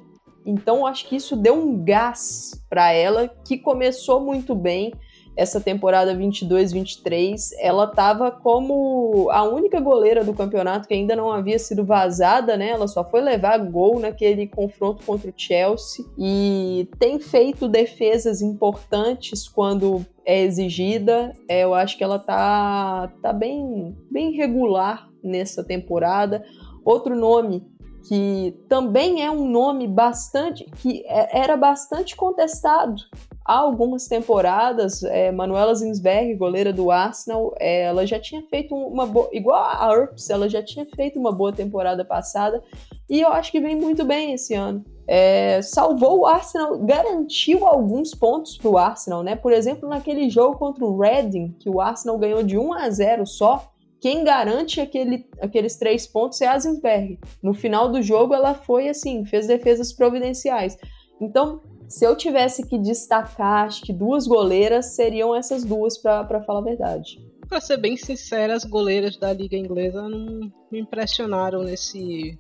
Então acho que isso deu um gás para ela que começou muito bem essa temporada 22-23. Ela estava como a única goleira do campeonato que ainda não havia sido vazada, né? Ela só foi levar gol naquele confronto contra o Chelsea e tem feito defesas importantes quando é exigida. É, eu acho que ela tá, tá bem, bem regular nessa temporada. Outro nome que também é um nome bastante que é, era bastante contestado há algumas temporadas. É, Manuela Zinsberg, goleira do Arsenal, é, ela já tinha feito uma boa, igual a Earps, ela já tinha feito uma boa temporada passada e eu acho que vem muito bem esse ano. É, salvou o Arsenal, garantiu alguns pontos para o Arsenal, né? Por exemplo, naquele jogo contra o Reading, que o Arsenal ganhou de 1 a 0 só, quem garante aquele, aqueles três pontos é a Zinsberg. No final do jogo, ela foi assim, fez defesas providenciais. Então, se eu tivesse que destacar, acho que duas goleiras seriam essas duas, para falar a verdade. Para ser bem sincera, as goleiras da Liga Inglesa não me impressionaram nesse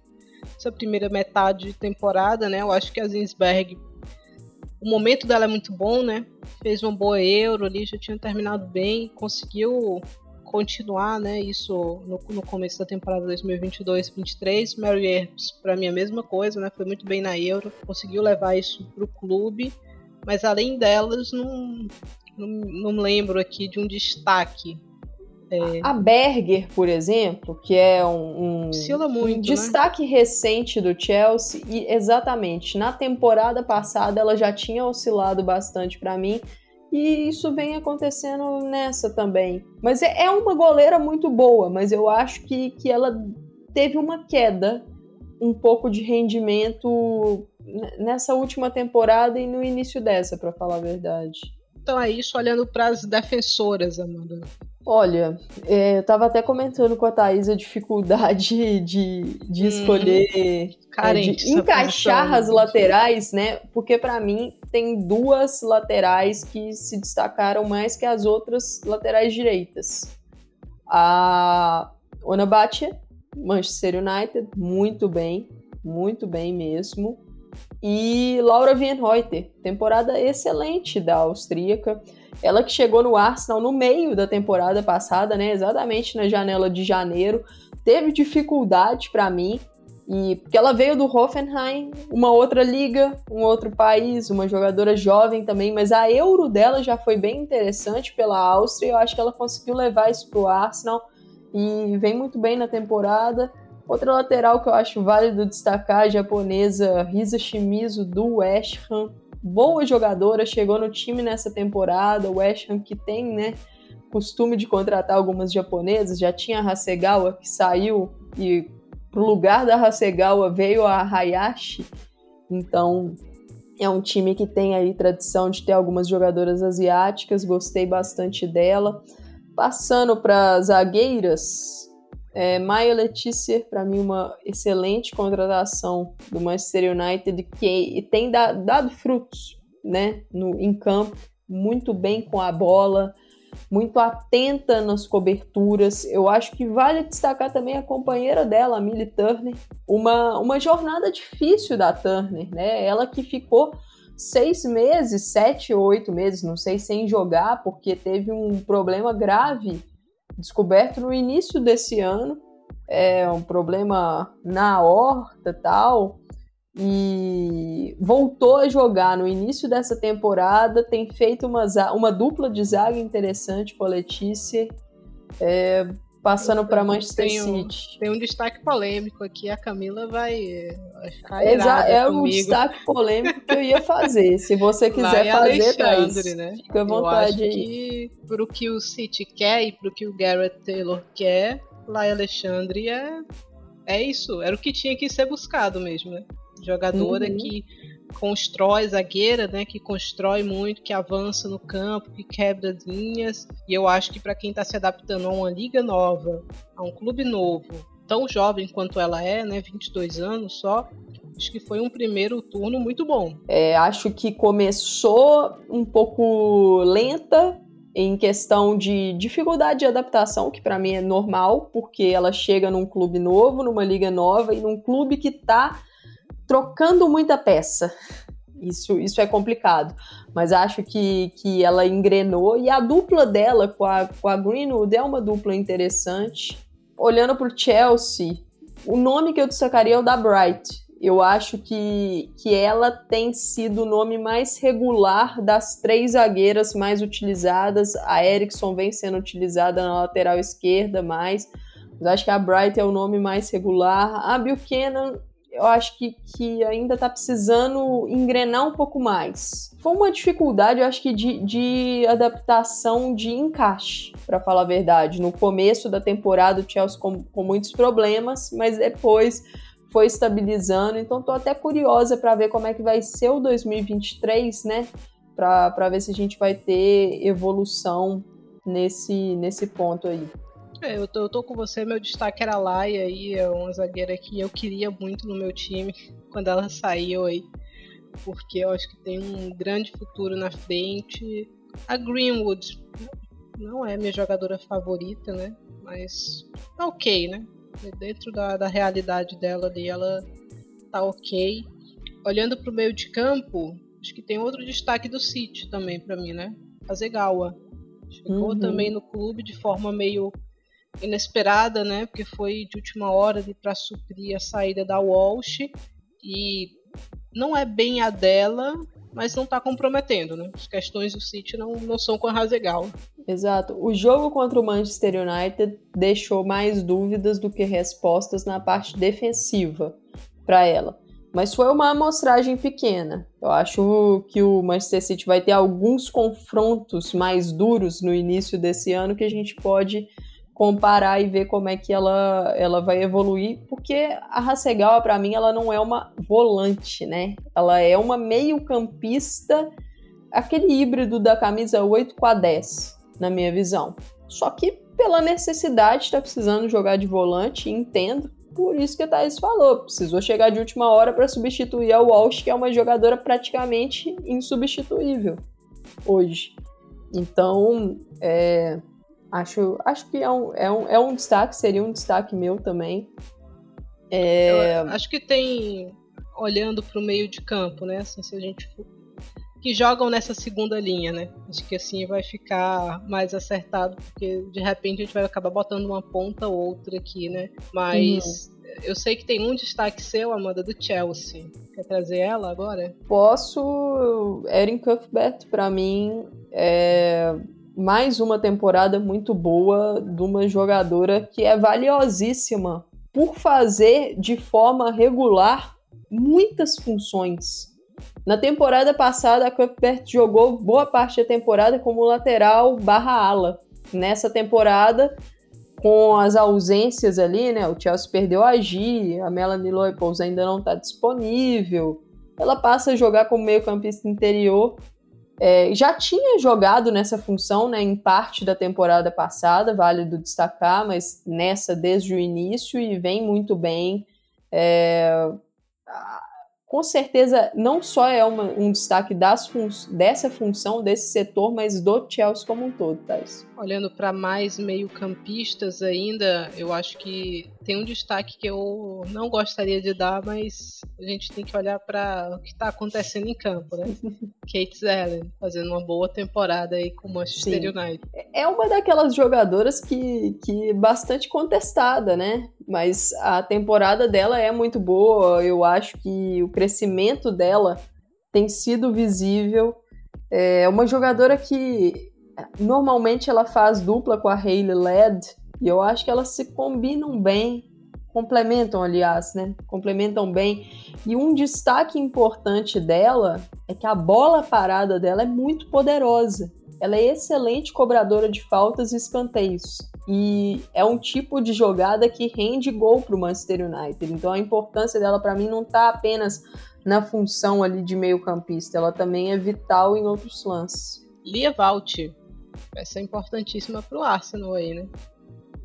essa primeira metade de temporada, né? Eu acho que a Zinsberg o momento dela é muito bom, né? Fez uma boa Euro ali, já tinha terminado bem, conseguiu continuar, né, isso no, no começo da temporada 2022-23. Mary Earps, para mim, a mesma coisa, né, foi muito bem na Euro, conseguiu levar isso para o clube, mas além delas, não, não, não lembro aqui de um destaque. É... A Berger, por exemplo, que é um, um, muito, um né? destaque né? recente do Chelsea, e exatamente na temporada passada ela já tinha oscilado bastante para mim e isso vem acontecendo nessa também. Mas é, é uma goleira muito boa, mas eu acho que, que ela teve uma queda um pouco de rendimento nessa última temporada e no início dessa, para falar a verdade. Então é isso, olhando para as defensoras, Amanda. Olha, é, eu tava até comentando com a Thaís a dificuldade de, de hum, escolher, carente, é, de encaixar as laterais, né? Porque para mim tem duas laterais que se destacaram mais que as outras laterais direitas. A Onabatia, Manchester United, muito bem, muito bem mesmo. E Laura Wienreuter, temporada excelente da austríaca. Ela que chegou no Arsenal no meio da temporada passada, né, exatamente na janela de janeiro, teve dificuldade para mim, e porque ela veio do Hoffenheim, uma outra liga, um outro país, uma jogadora jovem também, mas a Euro dela já foi bem interessante pela Áustria, eu acho que ela conseguiu levar isso pro Arsenal e vem muito bem na temporada. Outra lateral que eu acho válido destacar, a japonesa Risa Shimizu do West Ham, boa jogadora, chegou no time nessa temporada, o West Ham que tem, né, costume de contratar algumas japonesas, já tinha a Hasegawa que saiu e pro lugar da Hasegawa veio a Hayashi, então é um time que tem aí tradição de ter algumas jogadoras asiáticas, gostei bastante dela. Passando para zagueiras, é, Maia Letícia, para mim, uma excelente contratação do Manchester United que tem dado frutos né, no, em campo, muito bem com a bola, muito atenta nas coberturas. Eu acho que vale destacar também a companheira dela, a Millie Turner. Uma, uma jornada difícil da Turner, né? Ela que ficou seis meses, sete oito meses, não sei, sem jogar, porque teve um problema grave descoberto no início desse ano. É um problema na horta tal. E voltou a jogar no início dessa temporada, tem feito uma, uma dupla de zaga interessante com a Letícia, é, passando para Manchester tem um, City. Tem um destaque polêmico aqui, a Camila vai, ficar É comigo. um destaque polêmico que eu ia fazer. Se você quiser vai fazer, Thaís, né? fica à vontade eu acho aí. Que pro que o City quer e pro que o Garrett Taylor quer, Lai Alexandre é, é isso, era o que tinha que ser buscado mesmo, né? Jogadora uhum. que constrói zagueira, né, que constrói muito, que avança no campo, que quebra linhas. E eu acho que para quem está se adaptando a uma liga nova, a um clube novo, tão jovem quanto ela é, né, 22 anos só, acho que foi um primeiro turno muito bom. É, acho que começou um pouco lenta em questão de dificuldade de adaptação, que para mim é normal, porque ela chega num clube novo, numa liga nova e num clube que está trocando muita peça. Isso, isso é complicado. Mas acho que, que ela engrenou e a dupla dela com a, com a Greenwood é uma dupla interessante. Olhando para o Chelsea, o nome que eu destacaria é o da Bright. Eu acho que, que ela tem sido o nome mais regular das três zagueiras mais utilizadas. A Erickson vem sendo utilizada na lateral esquerda mais. Mas acho que a Bright é o nome mais regular. A Buchanan eu acho que, que ainda está precisando engrenar um pouco mais. Foi uma dificuldade, eu acho que, de, de adaptação de encaixe, para falar a verdade. No começo da temporada, o Chelsea com, com muitos problemas, mas depois foi estabilizando. Então, estou até curiosa para ver como é que vai ser o 2023, né? Para ver se a gente vai ter evolução nesse, nesse ponto aí. É, eu tô, eu tô com você, meu destaque era a Laia aí, é uma zagueira que eu queria muito no meu time quando ela saiu aí. Porque eu acho que tem um grande futuro na frente. A Greenwood não é minha jogadora favorita, né? Mas tá ok, né? Dentro da, da realidade dela ali, ela tá ok. Olhando pro meio de campo, acho que tem outro destaque do City também para mim, né? A Zegawa. Chegou uhum. também no clube de forma meio inesperada, né? Porque foi de última hora para suprir a saída da Walsh e não é bem a dela, mas não está comprometendo, né? As questões do City não, não são com a Razegal. Exato. O jogo contra o Manchester United deixou mais dúvidas do que respostas na parte defensiva para ela. Mas foi uma amostragem pequena. Eu acho que o Manchester City vai ter alguns confrontos mais duros no início desse ano que a gente pode comparar e ver como é que ela, ela vai evoluir, porque a Hasegawa, para mim, ela não é uma volante, né? Ela é uma meio-campista, aquele híbrido da camisa 8 com a 10, na minha visão. Só que pela necessidade, está precisando jogar de volante, entendo. Por isso que a Thaís falou, precisou chegar de última hora para substituir a Walsh, que é uma jogadora praticamente insubstituível hoje. Então, é, Acho, acho que é um, é, um, é um destaque, seria um destaque meu também. É... acho que tem, olhando para o meio de campo, né? Assim, se a gente for, que jogam nessa segunda linha, né? Acho que assim vai ficar mais acertado, porque de repente a gente vai acabar botando uma ponta ou outra aqui, né? Mas uhum. eu sei que tem um destaque seu, Amanda, do Chelsea. Quer trazer ela agora? Posso. Erin Cuthbert, para mim, é mais uma temporada muito boa de uma jogadora que é valiosíssima por fazer de forma regular muitas funções Na temporada passada, a Cuthbert jogou boa parte da temporada como lateral barra ala. Nessa temporada, com as ausências ali, né? O Chelsea perdeu a Gi, a Melanie Leupolz ainda não está disponível. Ela passa a jogar como meio-campista interior. É, já tinha jogado nessa função, né, em parte da temporada passada, válido destacar, mas nessa desde o início e vem muito bem. É, com certeza não só é uma, um destaque fun dessa função, desse setor, mas do Chelsea como um todo, Thais. Olhando para mais meio-campistas ainda, eu acho que tem um destaque que eu não gostaria de dar, mas a gente tem que olhar para o que está acontecendo em campo, né? Kate Zellen fazendo uma boa temporada aí com o Manchester Sim. United. É uma daquelas jogadoras que, que bastante contestada, né? Mas a temporada dela é muito boa. Eu acho que o crescimento dela tem sido visível. É uma jogadora que normalmente ela faz dupla com a Hayley Led e eu acho que elas se combinam bem, complementam, aliás, né? Complementam bem. E um destaque importante dela é que a bola parada dela é muito poderosa. Ela é excelente cobradora de faltas e escanteios. E é um tipo de jogada que rende gol para o Manchester United. Então a importância dela para mim não está apenas na função ali de meio-campista, ela também é vital em outros lances. Lia Valt, essa é importantíssima para o Arsenal aí, né?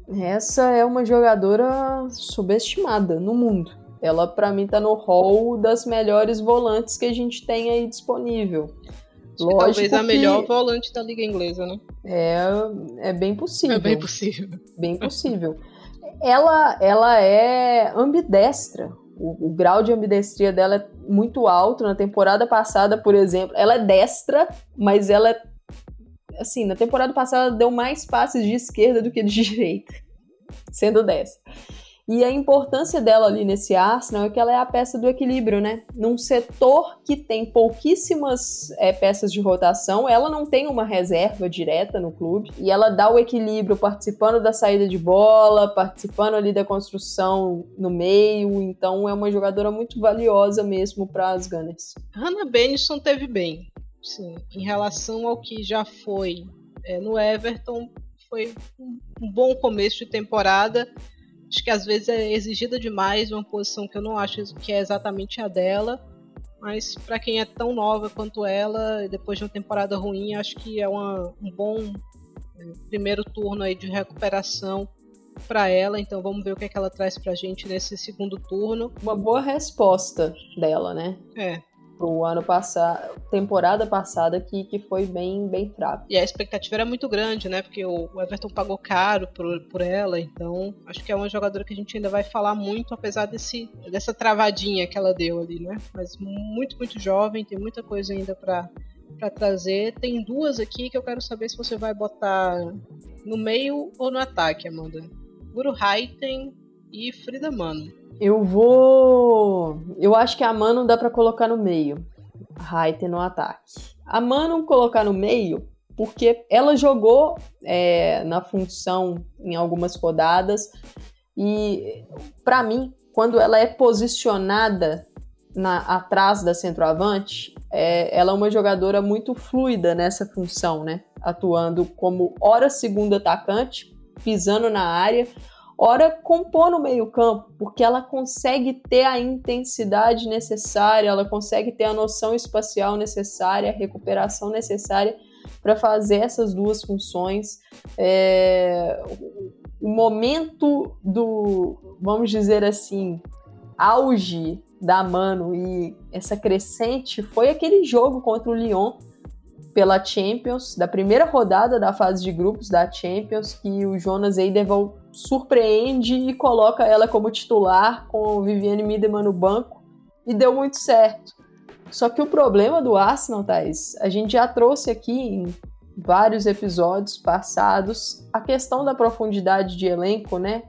Essa é uma jogadora subestimada no mundo. Ela, para mim, tá no hall das melhores volantes que a gente tem aí disponível. Lógico talvez a melhor volante da Liga Inglesa, né? É, é bem possível. É bem possível. Bem possível. ela, ela é ambidestra. O, o, grau de ambidestria dela é muito alto. Na temporada passada, por exemplo, ela é destra, mas ela é assim, na temporada passada deu mais passes de esquerda do que de direita, sendo dessa. E a importância dela ali nesse Arsenal é que ela é a peça do equilíbrio, né? Num setor que tem pouquíssimas é, peças de rotação, ela não tem uma reserva direta no clube e ela dá o equilíbrio participando da saída de bola, participando ali da construção no meio. Então é uma jogadora muito valiosa mesmo para as Gunners. Hannah Benison teve bem. Sim, em relação ao que já foi é, no Everton, foi um, um bom começo de temporada. Acho que às vezes é exigida demais uma posição que eu não acho que é exatamente a dela. Mas para quem é tão nova quanto ela, depois de uma temporada ruim, acho que é uma, um bom é, primeiro turno aí de recuperação para ela. Então vamos ver o que, é que ela traz para a gente nesse segundo turno. Uma boa resposta dela, né? É pro ano passado, temporada passada que, que foi bem bem fraco. E a expectativa era muito grande, né? Porque o Everton pagou caro por, por ela, então acho que é uma jogadora que a gente ainda vai falar muito, apesar desse, dessa travadinha que ela deu ali, né? Mas muito, muito jovem, tem muita coisa ainda para para trazer. Tem duas aqui que eu quero saber se você vai botar no meio ou no ataque, Amanda. Guru Haiten e Frida Mano. Eu vou. Eu acho que a Mano dá para colocar no meio. Raiten no ataque. A Mano colocar no meio porque ela jogou é, na função em algumas rodadas e para mim quando ela é posicionada na, atrás da centroavante é, ela é uma jogadora muito fluida nessa função né atuando como hora segundo atacante pisando na área ora compor no meio-campo, porque ela consegue ter a intensidade necessária, ela consegue ter a noção espacial necessária, a recuperação necessária para fazer essas duas funções. É, o momento do, vamos dizer assim, auge da Mano e essa crescente foi aquele jogo contra o Lyon pela Champions, da primeira rodada da fase de grupos da Champions, que o Jonas Eideval surpreende e coloca ela como titular com Viviane Miedema no banco e deu muito certo. Só que o problema do Arsenal, Thais, a gente já trouxe aqui em vários episódios passados a questão da profundidade de elenco, né?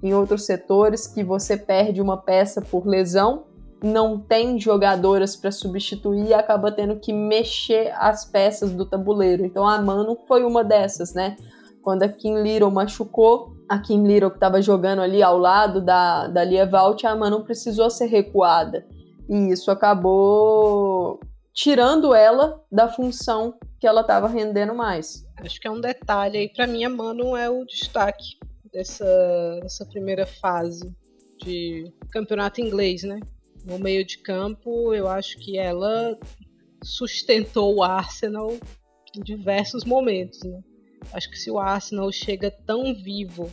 Em outros setores que você perde uma peça por lesão não tem jogadoras para substituir e acaba tendo que mexer as peças do tabuleiro. Então a Mano foi uma dessas, né? Quando a Kim Little machucou, a Kim Little que estava jogando ali ao lado da, da Lia Valt, a Mano precisou ser recuada. E isso acabou tirando ela da função que ela estava rendendo mais. Acho que é um detalhe aí. Para mim, a Manu é o destaque dessa, dessa primeira fase de campeonato inglês, né? No meio de campo, eu acho que ela sustentou o Arsenal em diversos momentos, né? Acho que se o Arsenal chega tão vivo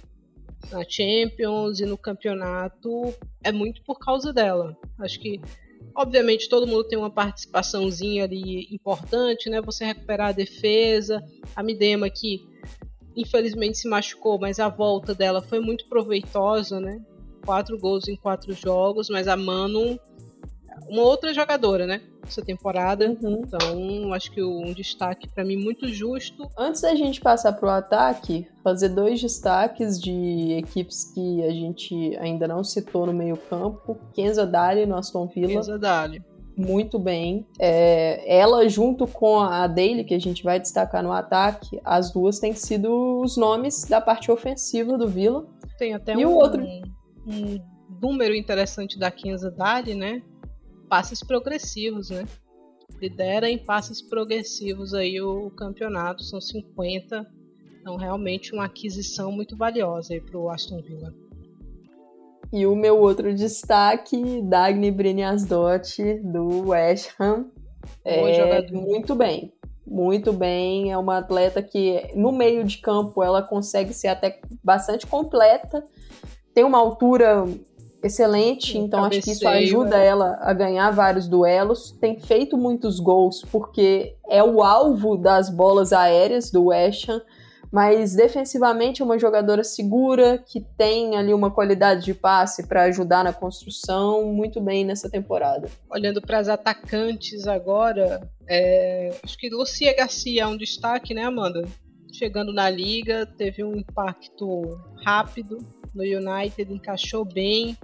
na Champions e no campeonato, é muito por causa dela. Acho que, obviamente, todo mundo tem uma participaçãozinha ali importante, né? Você recuperar a defesa, a Midema que infelizmente se machucou, mas a volta dela foi muito proveitosa, né? Quatro gols em quatro jogos, mas a Manu, uma outra jogadora, né? essa temporada. Uhum. Então, acho que um destaque para mim muito justo. Antes da gente passar para o ataque, fazer dois destaques de equipes que a gente ainda não citou no meio-campo: Kenza Dali no Aston Villa. Kenza Dali. Muito bem. É, ela, junto com a Daly, que a gente vai destacar no ataque, as duas têm sido os nomes da parte ofensiva do Villa. Tem até e um, o outro... um número interessante da Kenza Dali, né? Passes progressivos, né? Lidera em passes progressivos aí o campeonato, são 50. Então, realmente uma aquisição muito valiosa aí para o Aston Villa. E o meu outro destaque, Dagny Briniasdot, do West Ham. é jogador. muito bem. Muito bem. É uma atleta que, no meio de campo, ela consegue ser até bastante completa. Tem uma altura excelente, então acho que isso ajuda ela a ganhar vários duelos. Tem feito muitos gols porque é o alvo das bolas aéreas do West Ham, mas defensivamente é uma jogadora segura que tem ali uma qualidade de passe para ajudar na construção muito bem nessa temporada. Olhando para as atacantes agora, é... acho que Lucia Garcia é um destaque, né, Amanda? Chegando na liga, teve um impacto rápido, no United, encaixou bem.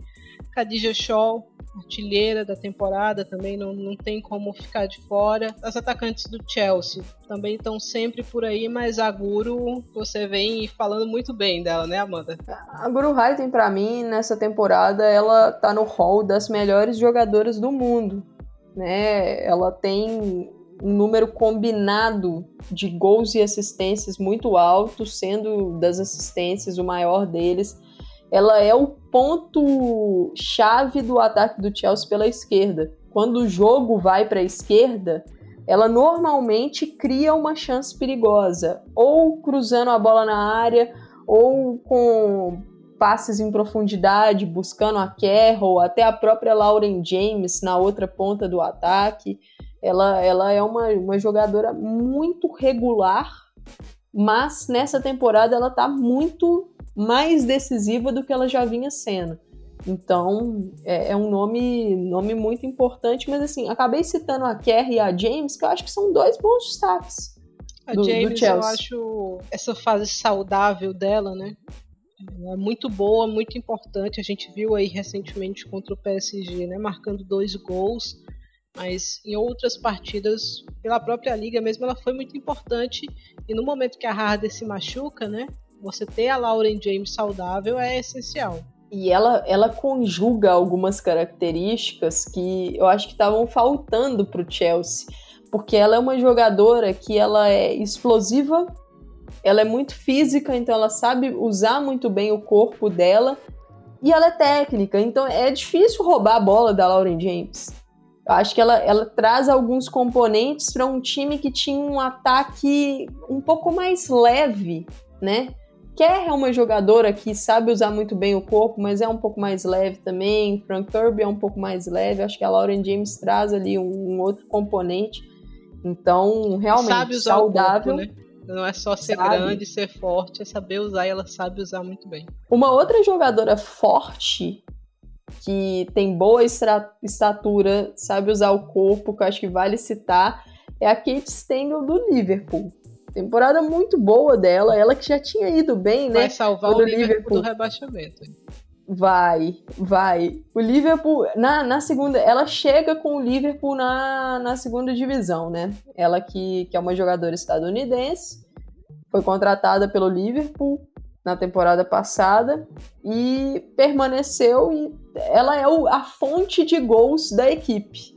Khadija Shaw, artilheira da temporada, também não, não tem como ficar de fora. As atacantes do Chelsea também estão sempre por aí, mas a Guru, você vem falando muito bem dela, né, Amanda? A Guru Haiten, para mim, nessa temporada, ela tá no hall das melhores jogadoras do mundo. Né? Ela tem um número combinado de gols e assistências muito alto, sendo das assistências o maior deles ela é o ponto chave do ataque do Chelsea pela esquerda. Quando o jogo vai para a esquerda, ela normalmente cria uma chance perigosa, ou cruzando a bola na área, ou com passes em profundidade, buscando a Carroll, até a própria Lauren James na outra ponta do ataque. Ela, ela é uma, uma jogadora muito regular, mas nessa temporada ela está muito mais decisiva do que ela já vinha sendo. Então, é, é, um nome, nome muito importante, mas assim, acabei citando a Kerry e a James, que eu acho que são dois bons destaques. A do, James, do eu acho essa fase saudável dela, né? É muito boa, muito importante. A gente viu aí recentemente contra o PSG, né? Marcando dois gols. Mas em outras partidas, pela própria liga mesmo, ela foi muito importante. E no momento que a Harder se machuca, né? você ter a Lauren James saudável é essencial. E ela, ela conjuga algumas características que eu acho que estavam faltando para o Chelsea, porque ela é uma jogadora que ela é explosiva, ela é muito física, então ela sabe usar muito bem o corpo dela e ela é técnica, então é difícil roubar a bola da Lauren James. Eu acho que ela, ela traz alguns componentes para um time que tinha um ataque um pouco mais leve, né? Kerr é uma jogadora que sabe usar muito bem o corpo, mas é um pouco mais leve também. Frank Kirby é um pouco mais leve. Acho que a Lauren James traz ali um, um outro componente. Então, realmente, sabe usar saudável. Corpo, né? Não é só ser sabe. grande, ser forte, é saber usar e ela sabe usar muito bem. Uma outra jogadora forte que tem boa estatura, sabe usar o corpo, que eu acho que vale citar, é a Kate Stengel do Liverpool. Temporada muito boa dela, ela que já tinha ido bem, vai né? Vai salvar o Liverpool, Liverpool do rebaixamento. Vai, vai. O Liverpool, na, na segunda, ela chega com o Liverpool na, na segunda divisão, né? Ela que, que é uma jogadora estadunidense, foi contratada pelo Liverpool na temporada passada e permaneceu e ela é o, a fonte de gols da equipe.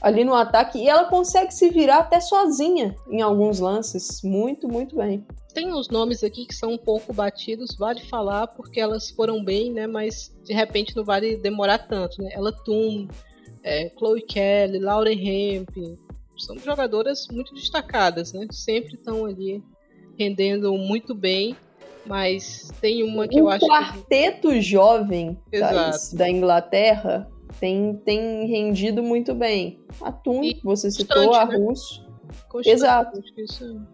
ali no ataque e ela consegue se virar até sozinha em alguns lances. Muito, muito bem. Tem uns nomes aqui que são um pouco batidos, vale falar porque elas foram bem, né? Mas de repente não vale demorar tanto, né? Ela Toon, é, Chloe Kelly, Lauren Hemp, são jogadoras muito destacadas, né? Sempre estão ali rendendo muito bem. Mas tem uma que o eu acho. O quarteto que... jovem Thaís, da Inglaterra tem, tem rendido muito bem. A Tune, você citou, a né? Russo. Constante, Exato.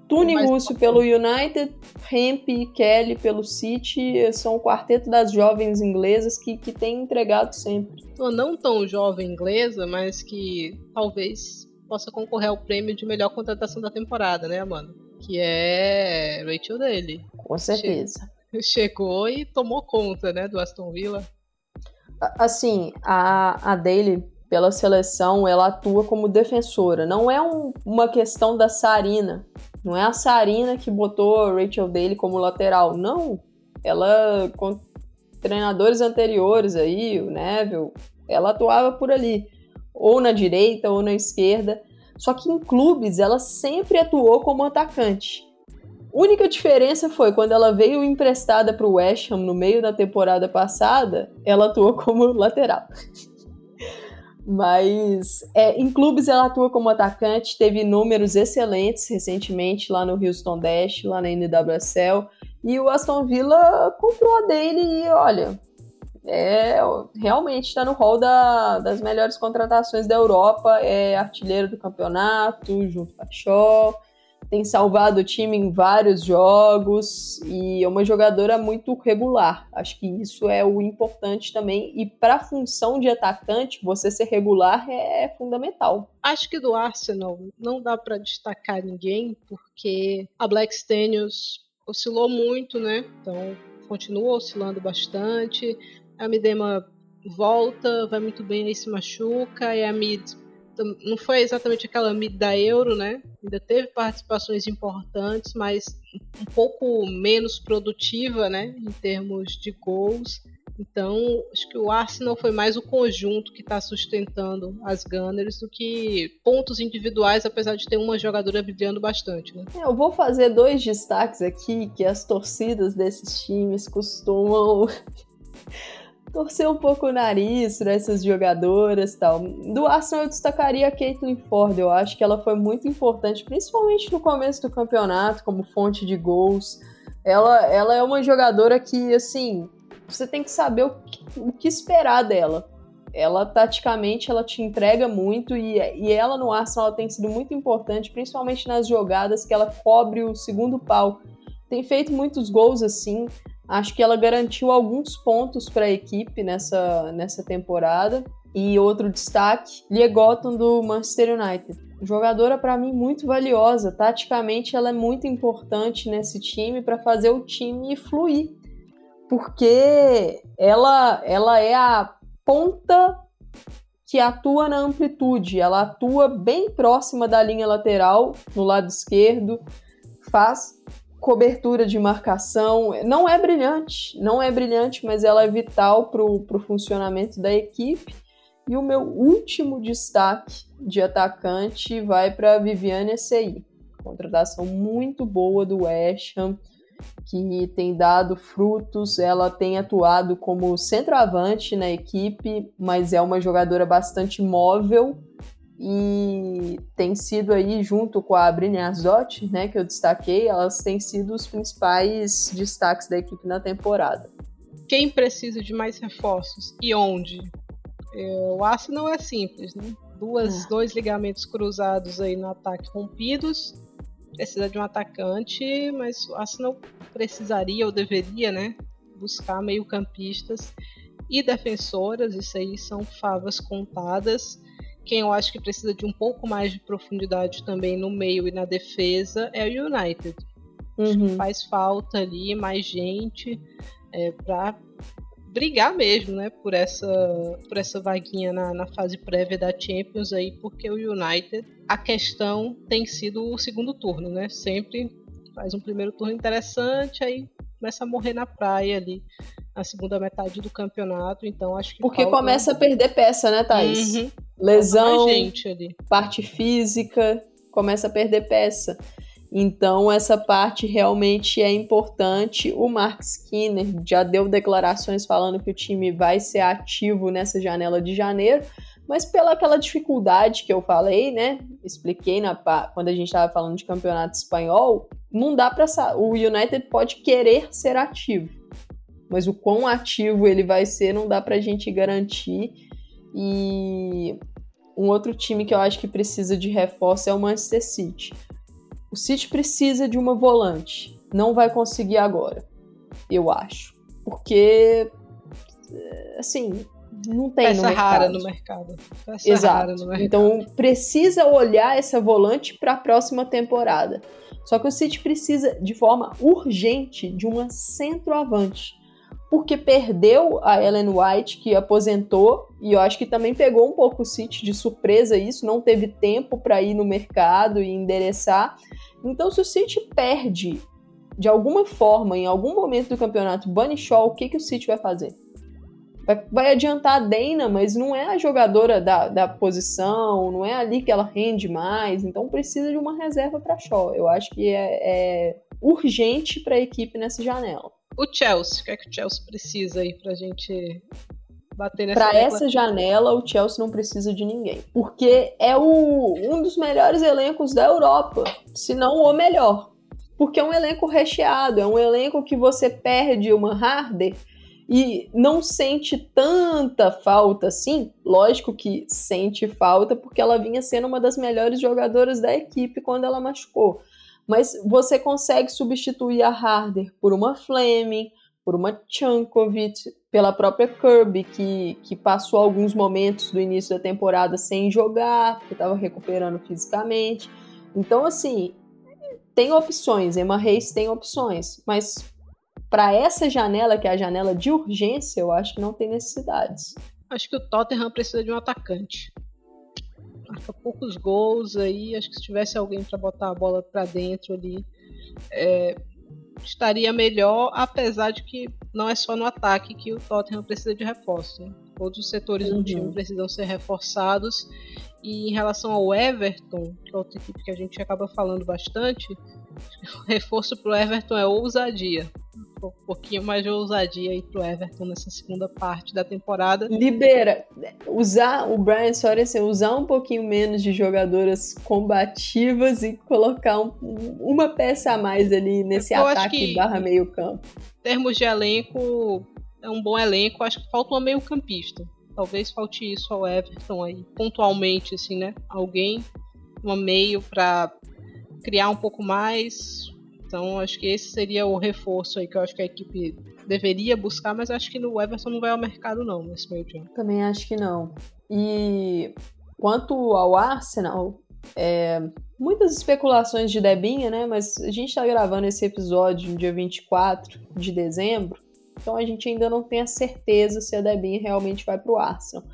Tune Russo pelo United, Hemp e Kelly pelo City são o quarteto das jovens inglesas que, que tem entregado sempre. Não tão jovem inglesa, mas que talvez possa concorrer ao prêmio de melhor contratação da temporada, né, mano? Que é Rachel Daly. Com certeza. Chegou e tomou conta, né, do Aston Villa. Assim, a, a Daly, pela seleção, ela atua como defensora. Não é um, uma questão da Sarina. Não é a Sarina que botou a Rachel Daly como lateral. Não. Ela, com treinadores anteriores aí, o Neville, ela atuava por ali. Ou na direita ou na esquerda. Só que em clubes ela sempre atuou como atacante. Única diferença foi quando ela veio emprestada para o West Ham no meio da temporada passada, ela atuou como lateral. Mas é, em clubes ela atua como atacante, teve números excelentes recentemente lá no Houston Dash, lá na NWSL. E o Aston Villa comprou a dele e olha, é, realmente está no hall da, das melhores contratações da Europa, é artilheiro do campeonato, junto com a tem salvado o time em vários jogos e é uma jogadora muito regular. Acho que isso é o importante também. E para a função de atacante, você ser regular é fundamental. Acho que do Arsenal não dá para destacar ninguém, porque a Black Stenius oscilou muito, né? Então continua oscilando bastante. A Midema volta, vai muito bem aí se machuca, e a Mid não foi exatamente aquela mid da Euro, né? Ainda teve participações importantes, mas um pouco menos produtiva, né? Em termos de gols. Então, acho que o Arsenal foi mais o conjunto que está sustentando as Gunners do que pontos individuais, apesar de ter uma jogadora brilhando bastante. Né? É, eu vou fazer dois destaques aqui que as torcidas desses times costumam torcer um pouco o nariz para essas jogadoras tal. Do Arsenal eu destacaria a Caitlin Ford, eu acho que ela foi muito importante, principalmente no começo do campeonato, como fonte de gols. Ela, ela é uma jogadora que, assim, você tem que saber o que, o que esperar dela. Ela, taticamente, ela te entrega muito e, e ela no Arsenal tem sido muito importante, principalmente nas jogadas que ela cobre o segundo pau. Tem feito muitos gols assim, Acho que ela garantiu alguns pontos para a equipe nessa, nessa temporada. E outro destaque, Liegoton do Manchester United. Jogadora para mim muito valiosa. Taticamente ela é muito importante nesse time para fazer o time fluir. Porque ela, ela é a ponta que atua na amplitude. Ela atua bem próxima da linha lateral, no lado esquerdo, faz cobertura de marcação. Não é brilhante, não é brilhante, mas ela é vital para o funcionamento da equipe. E o meu último destaque de atacante vai para Viviane Sei. Contratação muito boa do West Ham, que tem dado frutos. Ela tem atuado como centroavante na equipe, mas é uma jogadora bastante móvel e tem sido aí, junto com a Brynjarsdott, né, que eu destaquei, elas têm sido os principais destaques da equipe na temporada. Quem precisa de mais reforços e onde? É, o aço não é simples, né? Duas, é. Dois ligamentos cruzados aí no ataque rompidos, precisa de um atacante, mas o Arsenal precisaria ou deveria, né, buscar meio campistas e defensoras, isso aí são favas contadas quem eu acho que precisa de um pouco mais de profundidade também no meio e na defesa é o United. Uhum. faz falta ali mais gente é, para brigar mesmo, né, por essa, por essa vaguinha na, na fase prévia da Champions aí, porque o United, a questão tem sido o segundo turno, né? Sempre faz um primeiro turno interessante, aí começa a morrer na praia ali na segunda metade do campeonato, então acho que porque falta... começa a perder peça, né, Thaís? Uhum. Lesão, parte física, começa a perder peça. Então, essa parte realmente é importante. O Mark Skinner já deu declarações falando que o time vai ser ativo nessa janela de janeiro, mas pela aquela dificuldade que eu falei, né? Expliquei na, quando a gente estava falando de campeonato espanhol, não dá para o United pode querer ser ativo, mas o quão ativo ele vai ser não dá para a gente garantir. E um outro time que eu acho que precisa de reforço é o Manchester City. O City precisa de uma volante. Não vai conseguir agora, eu acho. Porque, assim, não tem Peça no mercado. rara no mercado. Peça Exato. No mercado. Então, precisa olhar essa volante para a próxima temporada. Só que o City precisa, de forma urgente, de uma centroavante porque perdeu a Ellen White, que aposentou, e eu acho que também pegou um pouco o City de surpresa isso, não teve tempo para ir no mercado e endereçar. Então, se o City perde de alguma forma, em algum momento do campeonato, Bunny Shaw, o que, que o City vai fazer? Vai, vai adiantar a Dana, mas não é a jogadora da, da posição, não é ali que ela rende mais, então precisa de uma reserva para Shaw. Eu acho que é, é urgente para a equipe nessa janela. O Chelsea, o que é que o Chelsea precisa aí pra gente bater nessa Para essa janela, o Chelsea não precisa de ninguém. Porque é o, um dos melhores elencos da Europa, se não o melhor. Porque é um elenco recheado, é um elenco que você perde uma Harder e não sente tanta falta assim. Lógico que sente falta porque ela vinha sendo uma das melhores jogadoras da equipe quando ela machucou mas você consegue substituir a Harder por uma Fleming, por uma Chankovic, pela própria Kirby, que, que passou alguns momentos do início da temporada sem jogar, porque estava recuperando fisicamente. Então, assim, tem opções, Emma Reis tem opções, mas para essa janela, que é a janela de urgência, eu acho que não tem necessidades. Acho que o Tottenham precisa de um atacante marca poucos gols aí. Acho que se tivesse alguém para botar a bola para dentro ali, é, estaria melhor, apesar de que não é só no ataque que o Tottenham precisa de reforço. Né? Todos os setores uhum. do time precisam ser reforçados. E em relação ao Everton, que é outra equipe que a gente acaba falando bastante, o reforço para o Everton é ousadia um pouquinho mais de ousadia aí pro Everton nessa segunda parte da temporada. Libera. Usar o Brian Sorensen, usar um pouquinho menos de jogadoras combativas e colocar um, uma peça a mais ali nesse Eu ataque barra meio campo. Em termos de elenco, é um bom elenco. Acho que falta uma meio campista. Talvez falte isso ao Everton aí, pontualmente, assim, né? Alguém, uma meio para criar um pouco mais, então acho que esse seria o reforço aí que eu acho que a equipe deveria buscar, mas acho que no Everton não vai ao mercado não nesse meio tempo. Também acho que não. E quanto ao Arsenal, é, muitas especulações de Debinha, né? Mas a gente está gravando esse episódio no dia 24 de dezembro, então a gente ainda não tem a certeza se a Debinha realmente vai para o Arsenal.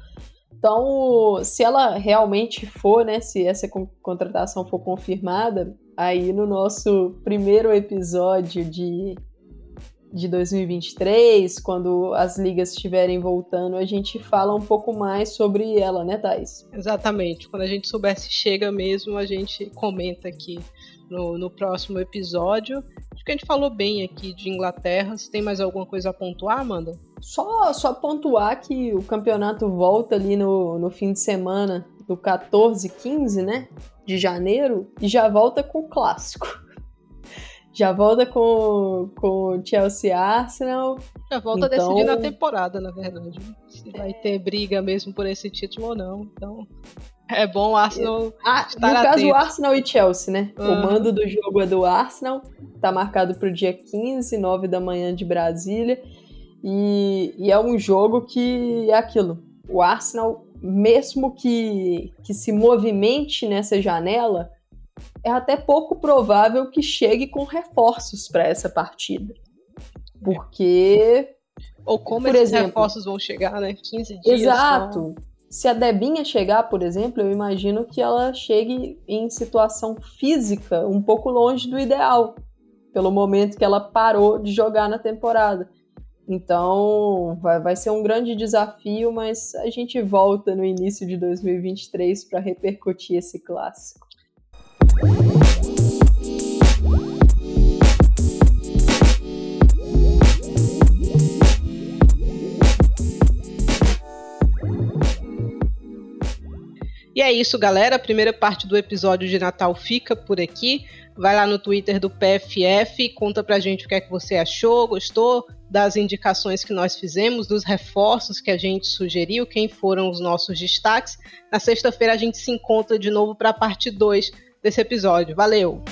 Então, se ela realmente for, né, se essa contratação for confirmada, aí no nosso primeiro episódio de, de 2023, quando as ligas estiverem voltando, a gente fala um pouco mais sobre ela, né, Thais? Exatamente. Quando a gente souber se chega mesmo, a gente comenta aqui no, no próximo episódio. Acho que a gente falou bem aqui de Inglaterra. Se tem mais alguma coisa a pontuar, Amanda? Só, só pontuar que o campeonato volta ali no, no fim de semana do 14, 15, né? De janeiro, e já volta com o clássico. Já volta com, com Chelsea Arsenal. Já volta então... decidindo a temporada, na verdade. Se vai ter briga mesmo por esse título ou não. Então, é bom o Arsenal. Ah, estar no atento. caso, o Arsenal e Chelsea, né? O mando do jogo é do Arsenal. Tá marcado pro dia 15, 9 da manhã de Brasília. E, e é um jogo que é aquilo. O Arsenal, mesmo que, que se movimente nessa janela, é até pouco provável que chegue com reforços para essa partida. Porque. Ou como por esses exemplo, reforços vão chegar, né? 15 dias. Exato. Só. Se a Debinha chegar, por exemplo, eu imagino que ela chegue em situação física um pouco longe do ideal, pelo momento que ela parou de jogar na temporada. Então, vai, vai ser um grande desafio, mas a gente volta no início de 2023 para repercutir esse clássico. E é isso, galera. A primeira parte do episódio de Natal fica por aqui. Vai lá no Twitter do PFF, conta pra gente o que é que você achou, gostou das indicações que nós fizemos, dos reforços que a gente sugeriu, quem foram os nossos destaques. Na sexta-feira a gente se encontra de novo para a parte 2 desse episódio. Valeu!